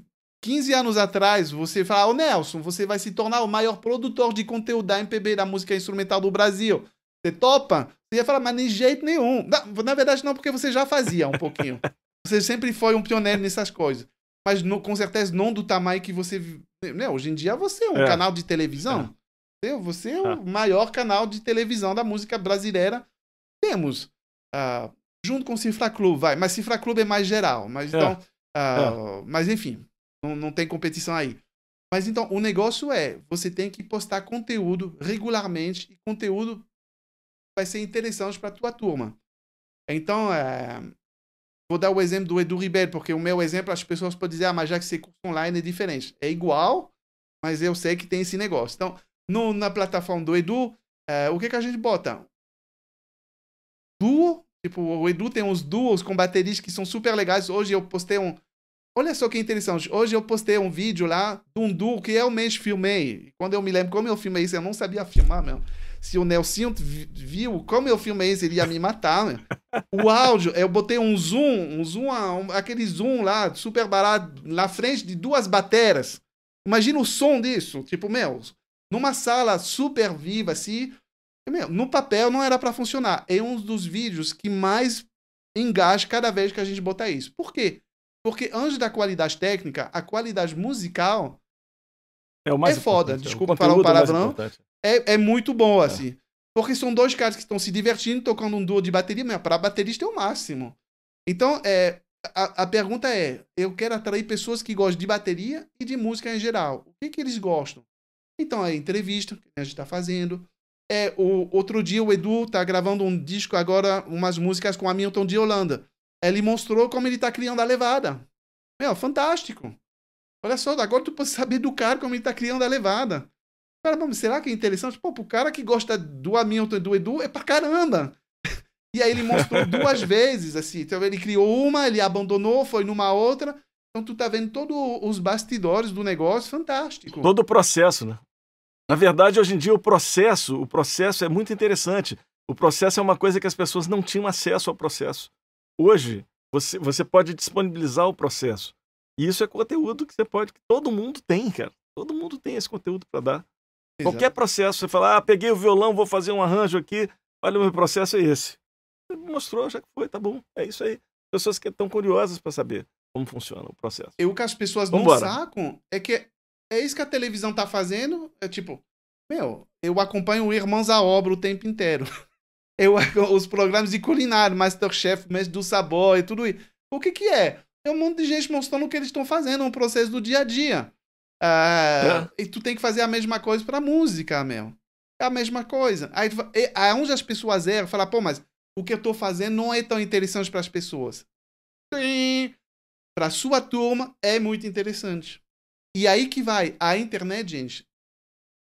15 anos atrás você fala, ô Nelson, você vai se tornar o maior produtor de conteúdo da MPB, da música instrumental do Brasil. Você topa? Você ia falar, mas de jeito nenhum. Na verdade, não, porque você já fazia um pouquinho. Você sempre foi um pioneiro nessas coisas. Mas no, com certeza não do tamanho que você. Né? Hoje em dia você é um é. canal de televisão. É. Você é o ah. maior canal de televisão da música brasileira. Temos. Uh, junto com o Cifra Clube, vai. Mas Cifra Clube é mais geral. Mas é. então. Uh, é. Mas enfim, não, não tem competição aí. Mas então, o negócio é: você tem que postar conteúdo regularmente e conteúdo vai ser interessante para tua turma. Então, é, vou dar o exemplo do Edu Ribeiro, porque o meu exemplo as pessoas podem dizer, ah, mas já que você curso online é diferente. É igual, mas eu sei que tem esse negócio. Então, no, na plataforma do Edu, é, o que, que a gente bota? Duo. Tipo, o Edu tem uns duos com baterias que são super legais. Hoje eu postei um. Olha só que interessante. Hoje eu postei um vídeo lá de duo que eu mesmo filmei. Quando eu me lembro como eu filmei isso, eu não sabia filmar mesmo. Se o Nelson viu como eu filmei isso, ele ia me matar. Meu. O áudio, eu botei um zoom, um zoom, um, aquele zoom lá, super barato, na frente de duas bateras. Imagina o som disso. Tipo, meu, numa sala super viva, assim. Meu, no papel não era para funcionar. É um dos vídeos que mais engaja cada vez que a gente botar isso. Por quê? Porque antes da qualidade técnica, a qualidade musical é, o mais é foda. Desculpa falar um palavrão. É, é muito bom, é. assim. Porque são dois caras que estão se divertindo, tocando um duo de bateria, mas para baterista é o máximo. Então, é, a, a, pergunta é: eu quero atrair pessoas que gostam de bateria e de música em geral. O que, que eles gostam? Então, é entrevista que a gente está fazendo. É, o, outro dia o Edu tá gravando um disco agora, umas músicas com Hamilton de Holanda. Ele mostrou como ele tá criando a levada. Meu, fantástico. Olha só, agora tu pode saber do cara como ele tá criando a levada. Cara, mas será que é interessante? Pô, pro cara que gosta do Hamilton e do Edu, é pra caramba. E aí ele mostrou duas vezes, assim. Então ele criou uma, ele abandonou, foi numa outra. Então tu tá vendo todos os bastidores do negócio, fantástico. Todo o processo, né? Na verdade, hoje em dia o processo, o processo é muito interessante. O processo é uma coisa que as pessoas não tinham acesso ao processo. Hoje, você, você pode disponibilizar o processo. E isso é conteúdo que você pode, que todo mundo tem, cara. Todo mundo tem esse conteúdo para dar. Exato. Qualquer processo, você fala, ah, peguei o violão, vou fazer um arranjo aqui, olha, o meu processo é esse. Mostrou, já que foi, tá bom. É isso aí. Pessoas que estão curiosas para saber como funciona o processo. E o que as pessoas Vambora. não sacam é que é isso que a televisão tá fazendo. É tipo, meu, eu acompanho o Irmãos à Obra o tempo inteiro. Eu, os programas de culinário, Masterchef, Mestre do Sabor e tudo isso. O que que é? É um monte de gente mostrando o que eles estão fazendo, um processo do dia a dia. Uh, é. E tu tem que fazer a mesma coisa pra música, meu. É a mesma coisa. Aí, onde as pessoas erram, falar, pô, mas o que eu tô fazendo não é tão interessante para as pessoas. Sim, para sua turma é muito interessante. E aí que vai. A internet, gente,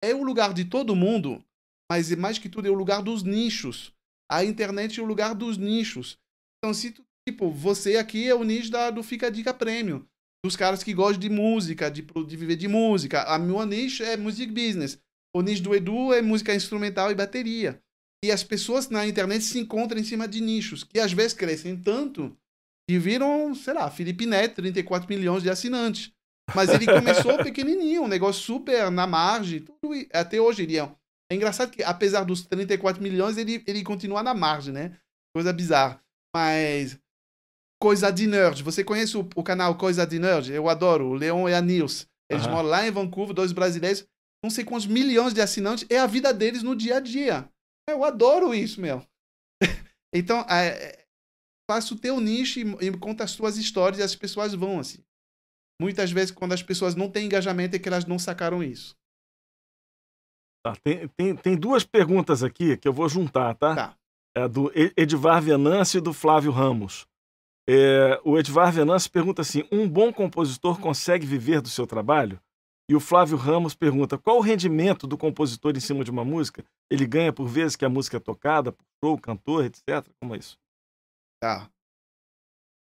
é o lugar de todo mundo, mas mais que tudo é o lugar dos nichos. A internet é o lugar dos nichos. Então, se tipo, você aqui é o nicho da, do Fica Dica Prêmio. Dos caras que gostam de música, de, de viver de música. A minha nicho é music business. O nicho do Edu é música instrumental e bateria. E as pessoas na internet se encontram em cima de nichos, que às vezes crescem tanto que viram, sei lá, Felipe Neto, 34 milhões de assinantes. Mas ele começou pequenininho, um negócio super na margem, tudo, até hoje ele é. É engraçado que, apesar dos 34 milhões, ele, ele continua na margem, né? Coisa bizarra. Mas. Coisa de Nerd. Você conhece o, o canal Coisa de Nerd? Eu adoro. O Leon e a Nils. Eles uhum. moram lá em Vancouver, dois brasileiros. Não sei quantos milhões de assinantes. É a vida deles no dia a dia. Eu adoro isso, meu. então, é, faça o teu nicho e, e conta as tuas histórias e as pessoas vão assim. Muitas vezes, quando as pessoas não têm engajamento, é que elas não sacaram isso. Tá, tem, tem, tem duas perguntas aqui que eu vou juntar, tá? Tá. É do Edvar Venâncio e do Flávio Ramos. É, o Edvar Venâncio pergunta assim: um bom compositor consegue viver do seu trabalho? E o Flávio Ramos pergunta: qual o rendimento do compositor em cima de uma música? Ele ganha por vezes que a música é tocada, por show, cantor, etc. Como é isso? Tá.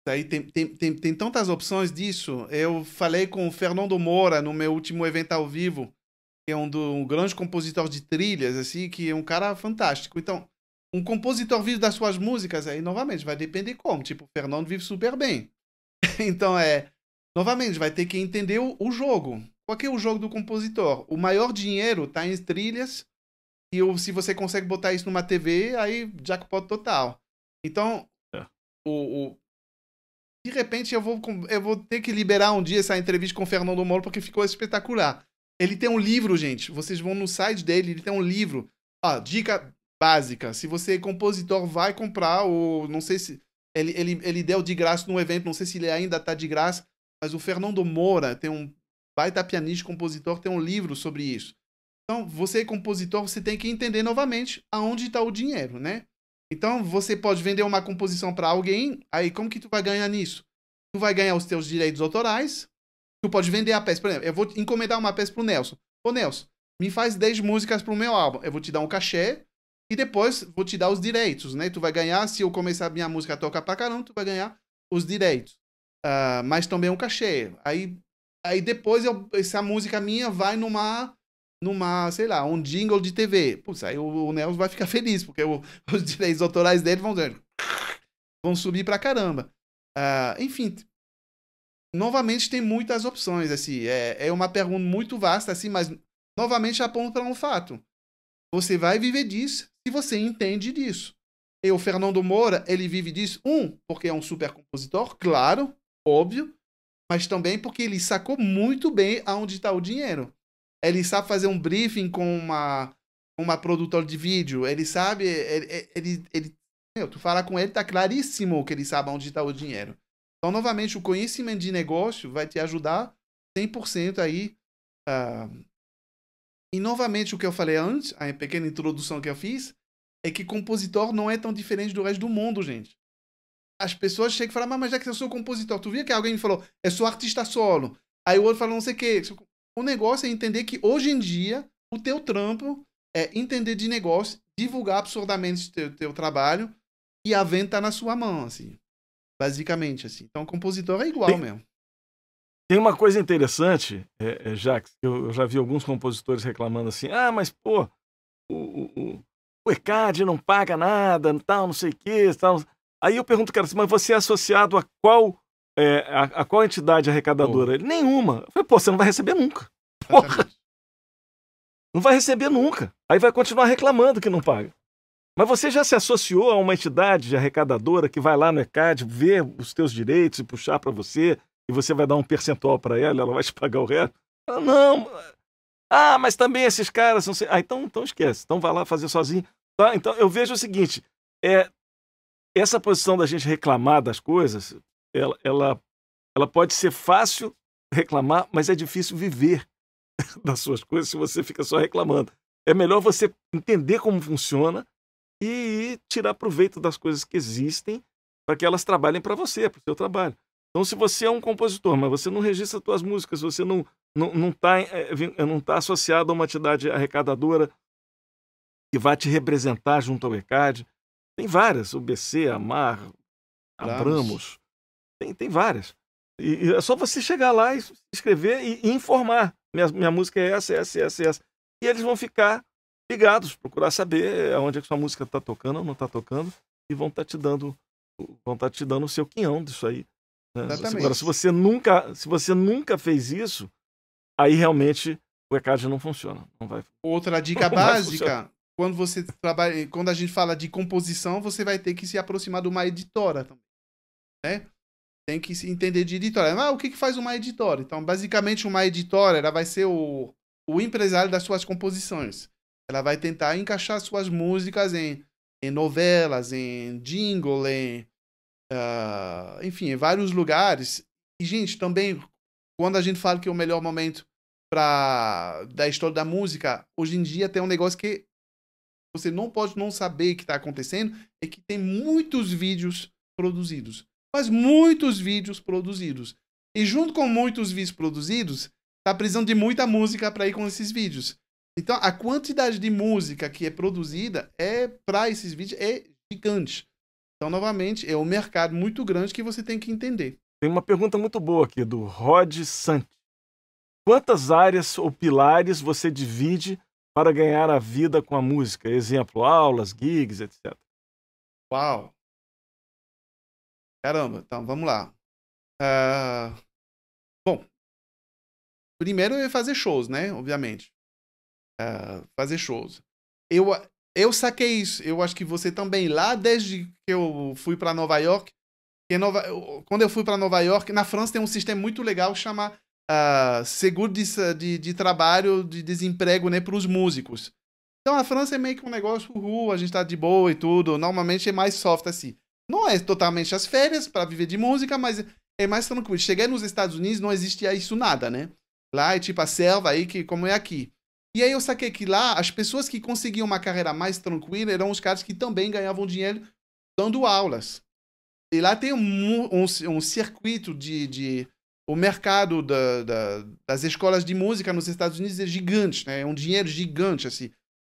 Aí tem, tem, tem, tem tantas opções disso. Eu falei com o Fernando Moura no meu último evento ao vivo, que é um, do, um grande compositor de trilhas, assim, que é um cara fantástico. Então, um compositor vive das suas músicas, aí, novamente, vai depender como. Tipo, o Fernando vive super bem. então, é. Novamente, vai ter que entender o, o jogo. Qual é o jogo do compositor? O maior dinheiro está em trilhas. E se você consegue botar isso numa TV, aí jackpot total. Então, é. o, o, de repente eu vou, eu vou ter que liberar um dia essa entrevista com o Fernando Moro porque ficou espetacular. Ele tem um livro, gente. Vocês vão no site dele, ele tem um livro. Ó, dica básica. Se você é compositor, vai comprar, ou não sei se. Ele, ele, ele deu de graça no evento, não sei se ele ainda tá de graça, mas o Fernando Moura tem um baita pianista, compositor, tem um livro sobre isso. Então, você é compositor, você tem que entender novamente aonde está o dinheiro, né? Então, você pode vender uma composição para alguém, aí como que tu vai ganhar nisso? Tu vai ganhar os teus direitos autorais, tu pode vender a peça. Por exemplo, eu vou encomendar uma peça pro Nelson. Ô, Nelson, me faz 10 músicas pro meu álbum. Eu vou te dar um cachê e depois vou te dar os direitos, né? Tu vai ganhar, se eu começar a minha música a tocar pra caramba, tu vai ganhar os direitos. Uh, mas também um cachê. Aí, aí depois eu, essa música minha vai numa numa, sei lá, um jingle de TV. Putz, aí o, o Nelson vai ficar feliz, porque o, os direitos autorais dele vão, vão subir pra caramba. Uh, enfim, novamente tem muitas opções, assim, é, é uma pergunta muito vasta, assim, mas novamente aponta para um fato. Você vai viver disso se você entende disso. E o Fernando Moura, ele vive disso, um, porque é um super compositor, claro, óbvio, mas também porque ele sacou muito bem aonde está o dinheiro. Ele sabe fazer um briefing com uma, uma produtora de vídeo. Ele sabe. Ele, ele, ele, meu, tu fala com ele, tá claríssimo que ele sabe onde está o dinheiro. Então, novamente, o conhecimento de negócio vai te ajudar 100% aí. Uh... E, novamente, o que eu falei antes, a pequena introdução que eu fiz, é que compositor não é tão diferente do resto do mundo, gente. As pessoas chegam e falam, mas já que eu sou compositor, tu viu que alguém me falou, eu sou artista solo. Aí o outro falou não sei o quê. O negócio é entender que hoje em dia o teu trampo é entender de negócio, divulgar absurdamente o teu, teu trabalho e a venda tá na sua mão, assim. Basicamente, assim. Então, o compositor é igual tem, mesmo. Tem uma coisa interessante, é, é, Jacques, eu, eu já vi alguns compositores reclamando assim, ah, mas, pô, o, o, o ECAD não paga nada, tal, não sei o quê, tal. Aí eu pergunto, cara, assim, mas você é associado a qual é, a, a, qual entidade arrecadadora? Ele, nenhuma. Eu falei, pô, você não vai receber nunca. Porra. Não vai receber nunca. Aí vai continuar reclamando que não paga. Mas você já se associou a uma entidade arrecadadora que vai lá no ECAD ver os teus direitos e puxar para você e você vai dar um percentual para ela, ela vai te pagar o resto? Ah, não. Ah, mas também esses caras sei. Ah, então, então esquece. Então vai lá fazer sozinho. Tá? Então eu vejo o seguinte, é essa posição da gente reclamar das coisas, ela, ela, ela pode ser fácil reclamar, mas é difícil viver das suas coisas se você fica só reclamando. É melhor você entender como funciona e tirar proveito das coisas que existem para que elas trabalhem para você, para o seu trabalho. Então, se você é um compositor, mas você não registra suas músicas, você não não não está é, não tá associado a uma entidade arrecadadora que vai te representar junto ao ECAD, tem várias, o BC, a Mar, Abramos, tem, tem várias. E, e, é só você chegar lá e escrever e, e informar. Minha, minha música é essa, essa, essa, essa. e eles vão ficar ligados, procurar saber aonde é que sua música está tocando ou não está tocando e vão estar tá te dando vão estar tá te dando o seu quinhão disso aí. Né? Agora, se você nunca se você nunca fez isso, aí realmente o ECAD não funciona. Não vai, Outra dica básica, quando você trabalha, quando a gente fala de composição, você vai ter que se aproximar de uma editora também, né? Tem que se entender de editora. Ah, o que, que faz uma editora? Então, basicamente, uma editora ela vai ser o, o empresário das suas composições. Ela vai tentar encaixar suas músicas em, em novelas, em jingle, em, uh, enfim, em vários lugares. E, gente, também, quando a gente fala que é o melhor momento pra, da história da música, hoje em dia tem um negócio que você não pode não saber que está acontecendo, é que tem muitos vídeos produzidos. Mas muitos vídeos produzidos. E junto com muitos vídeos produzidos, tá precisando de muita música para ir com esses vídeos. Então, a quantidade de música que é produzida é para esses vídeos é gigante. Então, novamente, é um mercado muito grande que você tem que entender. Tem uma pergunta muito boa aqui do Rod Sant. Quantas áreas ou pilares você divide para ganhar a vida com a música? Exemplo, aulas, gigs, etc. Uau! Caramba, então vamos lá. Uh... Bom, primeiro é fazer shows, né? Obviamente. Uh, fazer shows. Eu, eu saquei isso. Eu acho que você também, lá desde que eu fui para Nova York, Nova, quando eu fui para Nova York, na França tem um sistema muito legal que chama uh, seguro de, de, de, trabalho, de desemprego, né, para os músicos. Então a França é meio que um negócio, uhul, a gente tá de boa e tudo. Normalmente é mais soft assim. Não é totalmente as férias para viver de música, mas é mais tranquilo. Cheguei nos Estados Unidos, não existia isso nada, né? Lá é tipo a selva aí, que como é aqui. E aí eu saquei que lá, as pessoas que conseguiam uma carreira mais tranquila eram os caras que também ganhavam dinheiro dando aulas. E lá tem um, um, um circuito de, de, o mercado da, da, das escolas de música nos Estados Unidos é gigante, né? É um dinheiro gigante, assim,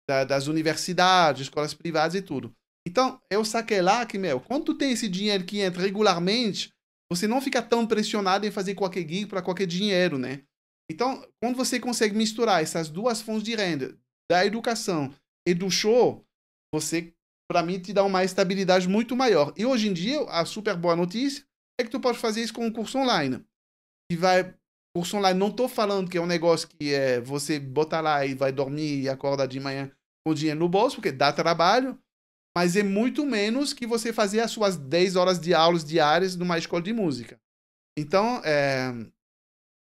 da, das universidades, escolas privadas e tudo. Então, eu saquei lá que, meu, quando tu tem esse dinheiro que entra regularmente, você não fica tão pressionado em fazer qualquer gig para qualquer dinheiro, né? Então, quando você consegue misturar essas duas fontes de renda, da educação e do show, você, para mim, te dá uma estabilidade muito maior. E hoje em dia, a super boa notícia é que tu pode fazer isso com um curso online que vai. Curso online, não tô falando que é um negócio que é você botar lá e vai dormir e acorda de manhã com o dinheiro no bolso, porque dá trabalho, mas é muito menos que você fazer as suas 10 horas de aulas diárias numa escola de música. Então, é.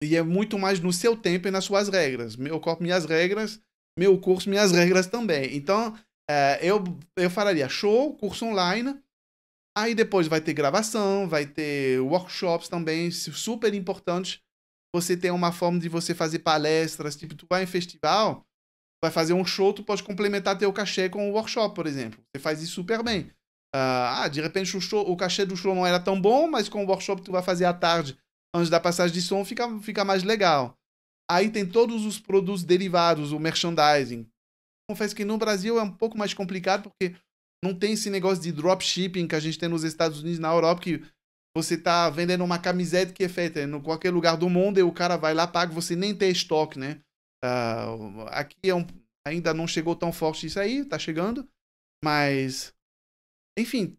E é muito mais no seu tempo e nas suas regras. Meu corpo, minhas regras. Meu curso, minhas regras também. Então, é, eu, eu falaria show, curso online Aí depois vai ter gravação, vai ter workshops também, super importantes. Você tem uma forma de você fazer palestras, tipo, tu vai em festival, vai fazer um show, tu pode complementar teu cachê com um workshop, por exemplo. Você faz isso super bem. Uh, ah, de repente o, show, o cachê do show não era tão bom, mas com o workshop tu vai fazer à tarde, antes da passagem de som, fica, fica mais legal. Aí tem todos os produtos derivados, o merchandising. Confesso que no Brasil é um pouco mais complicado, porque não tem esse negócio de dropshipping que a gente tem nos Estados Unidos, na Europa, que você tá vendendo uma camiseta que é feita em qualquer lugar do mundo e o cara vai lá, paga, você nem tem estoque, né? Uh, aqui é um, ainda não chegou tão forte isso aí, tá chegando, mas enfim,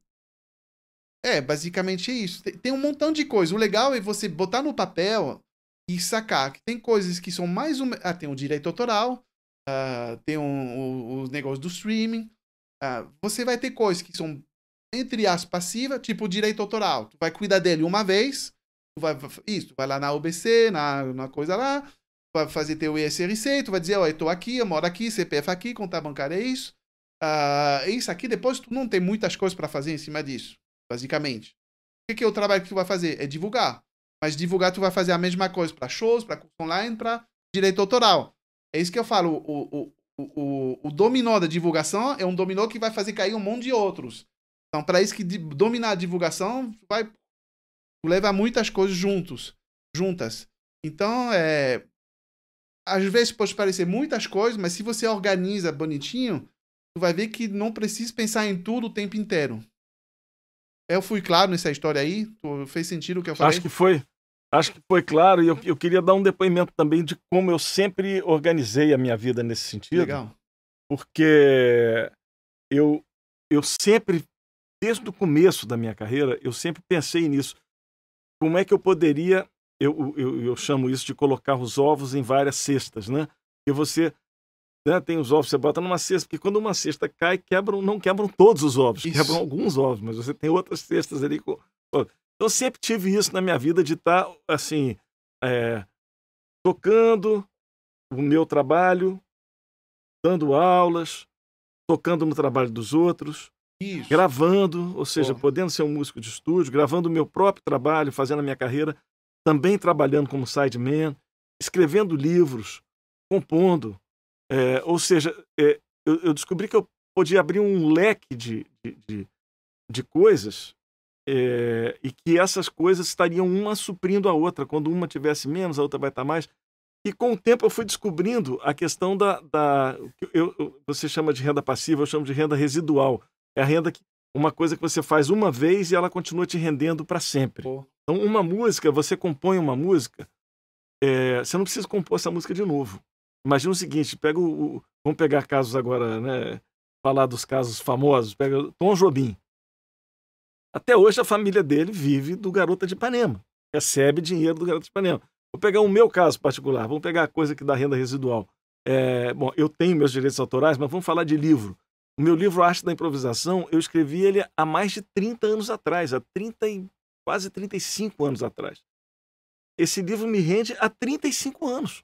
é basicamente isso. Tem, um montão de coisa. O legal é você botar no papel e sacar que tem coisas que são mais um, ah, tem o direito autoral, uh, tem um, o, negócio do streaming, ah, você vai ter coisas que são, entre as passivas, tipo direito autoral. Tu vai cuidar dele uma vez, tu vai, isso, tu vai lá na UBC, na, na coisa lá, tu vai fazer teu ISRC, tu vai dizer, ó, oh, eu tô aqui, eu moro aqui, CPF aqui, conta bancária é isso. Uh, isso aqui, depois tu não tem muitas coisas para fazer em cima disso, basicamente. O que, que é o trabalho que tu vai fazer? É divulgar. Mas divulgar tu vai fazer a mesma coisa para shows, para curso online, para direito autoral. É isso que eu falo. O, o, o, o, dominó da divulgação é um dominó que vai fazer cair um monte de outros. Então, para isso que dominar a divulgação, vai levar muitas coisas juntos, juntas. Então, é, às vezes pode parecer muitas coisas, mas se você organiza bonitinho, tu vai ver que não precisa pensar em tudo o tempo inteiro. Eu fui claro nessa história aí? Fez sentido o que eu falei? Acho que foi. Acho que foi claro e eu, eu queria dar um depoimento também de como eu sempre organizei a minha vida nesse sentido. Legal. Porque eu, eu sempre, desde o começo da minha carreira, eu sempre pensei nisso. Como é que eu poderia, eu, eu, eu chamo isso de colocar os ovos em várias cestas, né? E você né, tem os ovos, você bota numa cesta, porque quando uma cesta cai, quebram, não quebram todos os ovos, isso. quebram alguns ovos, mas você tem outras cestas ali com, eu sempre tive isso na minha vida de estar, tá, assim, é, tocando o meu trabalho, dando aulas, tocando no trabalho dos outros, isso. gravando, ou seja, podendo ser um músico de estúdio, gravando o meu próprio trabalho, fazendo a minha carreira, também trabalhando como sideman, escrevendo livros, compondo. É, ou seja, é, eu, eu, descobri que eu podia abrir um leque de, de, de, de coisas é, e que essas coisas estariam uma suprindo a outra. Quando uma tivesse menos, a outra vai estar mais. E com o tempo eu fui descobrindo a questão da. da eu, eu, você chama de renda passiva, eu chamo de renda residual. É a renda que. Uma coisa que você faz uma vez e ela continua te rendendo para sempre. Pô. Então, uma música, você compõe uma música, é, você não precisa compor essa música de novo. Imagina o seguinte: pega o, o, vamos pegar casos agora, né? Falar dos casos famosos. Pega Tom Jobim. Até hoje a família dele vive do Garota de Ipanema, recebe dinheiro do Garota de Ipanema. Vou pegar o meu caso particular, vamos pegar a coisa que dá renda residual. É, bom, eu tenho meus direitos autorais, mas vamos falar de livro. O meu livro Arte da Improvisação, eu escrevi ele há mais de 30 anos atrás, há 30 e, quase 35 anos atrás. Esse livro me rende há 35 anos.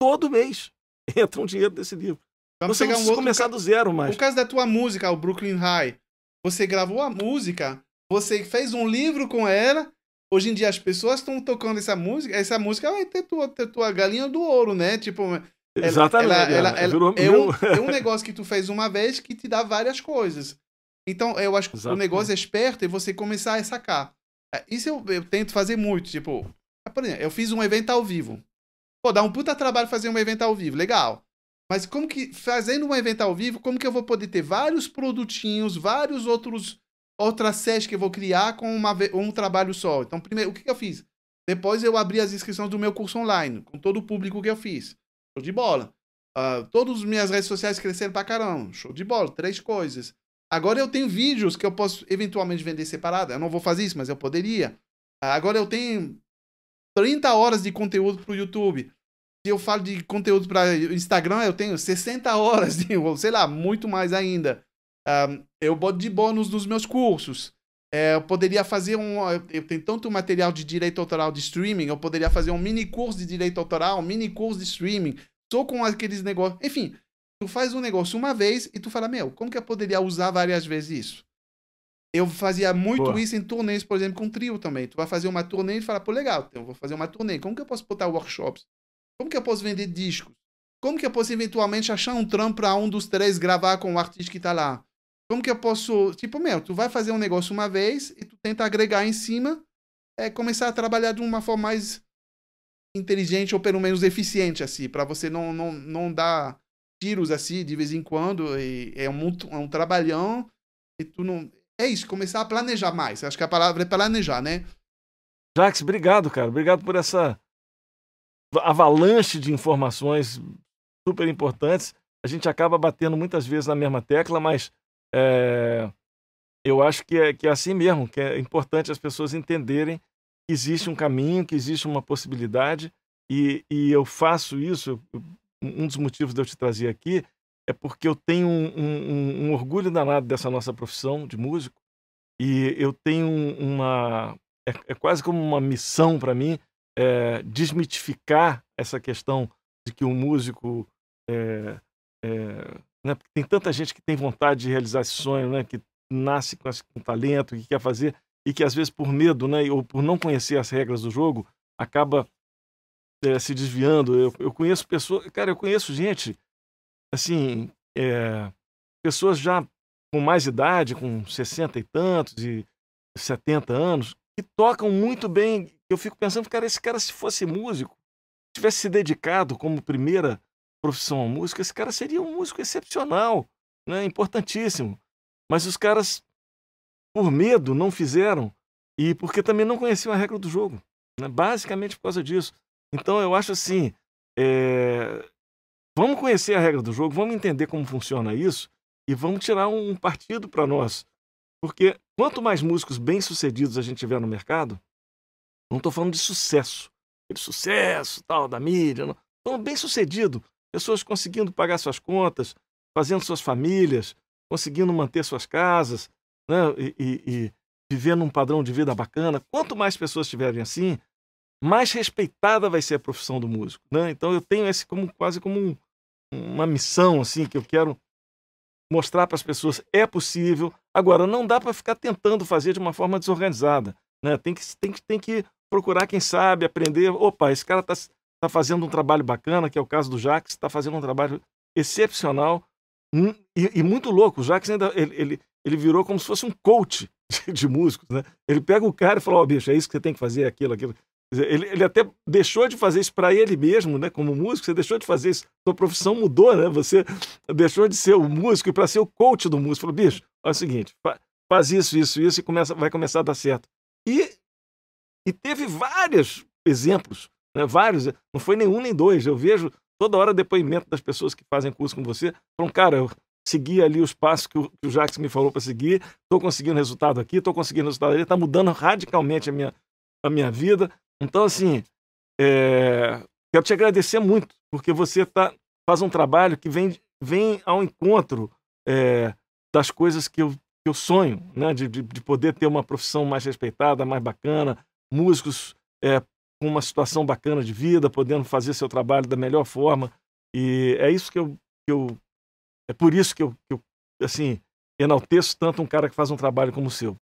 Todo mês entra um dinheiro desse livro. Vamos então, pegar um começar do zero mais. O caso da tua música, o Brooklyn High. Você gravou a música você fez um livro com ela. Hoje em dia as pessoas estão tocando essa música. Essa música vai ter tua, ter tua galinha do ouro, né? Tipo, ela, Exatamente. Ela, ela, ela é, um, é, um, negócio que tu fez uma vez que te dá várias coisas. Então, eu acho que Exatamente. o negócio é esperto é você começar a sacar. É, isso eu, eu tento fazer muito. Tipo, por exemplo, eu fiz um evento ao vivo. Pô, dá um puta trabalho fazer um evento ao vivo. Legal. Mas como que, fazendo um evento ao vivo, como que eu vou poder ter vários produtinhos, vários outros outra sede que eu vou criar com uma, um trabalho só. Então, primeiro, o que, que eu fiz? Depois eu abri as inscrições do meu curso online, com todo o público que eu fiz. Show de bola. Uh, todas as minhas redes sociais cresceram pra caramba. Show de bola. Três coisas. Agora eu tenho vídeos que eu posso eventualmente vender separado. Eu não vou fazer isso, mas eu poderia. Uh, agora eu tenho 30 horas de conteúdo pro YouTube. Eu falo de conteúdo para Instagram, eu tenho 60 horas, de, ou sei lá, muito mais ainda. Um, eu boto de bônus nos meus cursos. É, eu poderia fazer um. Eu tenho tanto material de direito autoral de streaming, eu poderia fazer um mini curso de direito autoral, um mini curso de streaming, só com aqueles negócios. Enfim, tu faz um negócio uma vez e tu fala, meu, como que eu poderia usar várias vezes isso? Eu fazia muito Boa. isso em turnês, por exemplo, com trio também. Tu vai fazer uma turnê e fala, pô, legal, eu vou fazer uma turnê. Como que eu posso botar workshops? Como que eu posso vender discos? Como que eu posso eventualmente achar um trampo para um dos três gravar com o artista que tá lá? Como que eu posso. Tipo, meu, tu vai fazer um negócio uma vez e tu tenta agregar em cima, é começar a trabalhar de uma forma mais inteligente ou pelo menos eficiente, assim, para você não, não, não dar tiros assim de vez em quando. E é, um, é um trabalhão e tu não. É isso, começar a planejar mais. Acho que a palavra é planejar, né? Jax, obrigado, cara. Obrigado por essa avalanche de informações super importantes. A gente acaba batendo muitas vezes na mesma tecla, mas é, eu acho que é, que é assim mesmo, que é importante as pessoas entenderem que existe um caminho, que existe uma possibilidade, e, e eu faço isso. Um dos motivos de eu te trazer aqui é porque eu tenho um, um, um orgulho danado dessa nossa profissão de músico, e eu tenho uma. É, é quase como uma missão para mim é, desmitificar essa questão de que o músico é, é, né? Tem tanta gente que tem vontade de realizar esse sonho, né? Que nasce com, esse, com talento, que quer fazer e que às vezes por medo, né? Ou por não conhecer as regras do jogo, acaba é, se desviando. Eu, eu conheço pessoas, cara, eu conheço gente, assim, é, pessoas já com mais idade, com 60 e tantos e 70 anos, que tocam muito bem. Eu fico pensando, cara, esse cara se fosse músico, tivesse se dedicado como primeira profissão a música, esse cara seria um músico excepcional, né? importantíssimo. Mas os caras, por medo, não fizeram e porque também não conheciam a regra do jogo. Né? Basicamente por causa disso. Então eu acho assim, é... vamos conhecer a regra do jogo, vamos entender como funciona isso e vamos tirar um partido para nós. Porque quanto mais músicos bem-sucedidos a gente tiver no mercado, não estou falando de sucesso, de sucesso tal da mídia, não. Então, bem-sucedido, pessoas conseguindo pagar suas contas, fazendo suas famílias, conseguindo manter suas casas, né? e, e, e vivendo um padrão de vida bacana. Quanto mais pessoas estiverem assim, mais respeitada vai ser a profissão do músico. Né? Então eu tenho esse como quase como um, uma missão assim que eu quero mostrar para as pessoas é possível. Agora não dá para ficar tentando fazer de uma forma desorganizada. Né? Tem, que, tem, que, tem que procurar quem sabe, aprender. Opa, esse cara está tá fazendo um trabalho bacana, que é o caso do Jax, está fazendo um trabalho excepcional hum, e, e, muito louco. O Jax ainda ele, ele, ele virou como se fosse um coach de, de músicos. Né? Ele pega o cara e fala: Ó, oh, bicho, é isso que você tem que fazer, aquilo, aquilo. Ele, ele até deixou de fazer isso para ele mesmo, né? Como músico, você deixou de fazer isso. Sua profissão mudou, né? Você deixou de ser o músico para ser o coach do músico. Falou, bicho, olha o seguinte, faz isso, isso, isso e começa, vai começar a dar certo. E, e teve vários exemplos, né? vários, não foi nenhum nem dois. Eu vejo toda hora depoimento das pessoas que fazem curso com você. Falam, cara, eu segui ali os passos que o, que o Jacques me falou para seguir, estou conseguindo resultado aqui, estou conseguindo resultado ali, está mudando radicalmente a minha, a minha vida. Então, assim, é, quero te agradecer muito, porque você tá, faz um trabalho que vem, vem ao encontro é, das coisas que eu, que eu sonho, né? De, de, de, poder ter uma profissão mais respeitada, mais bacana, músicos é, com uma situação bacana de vida, podendo fazer seu trabalho da melhor forma. E é isso que eu. Que eu é por isso que eu, que eu assim, enalteço tanto um cara que faz um trabalho como o seu.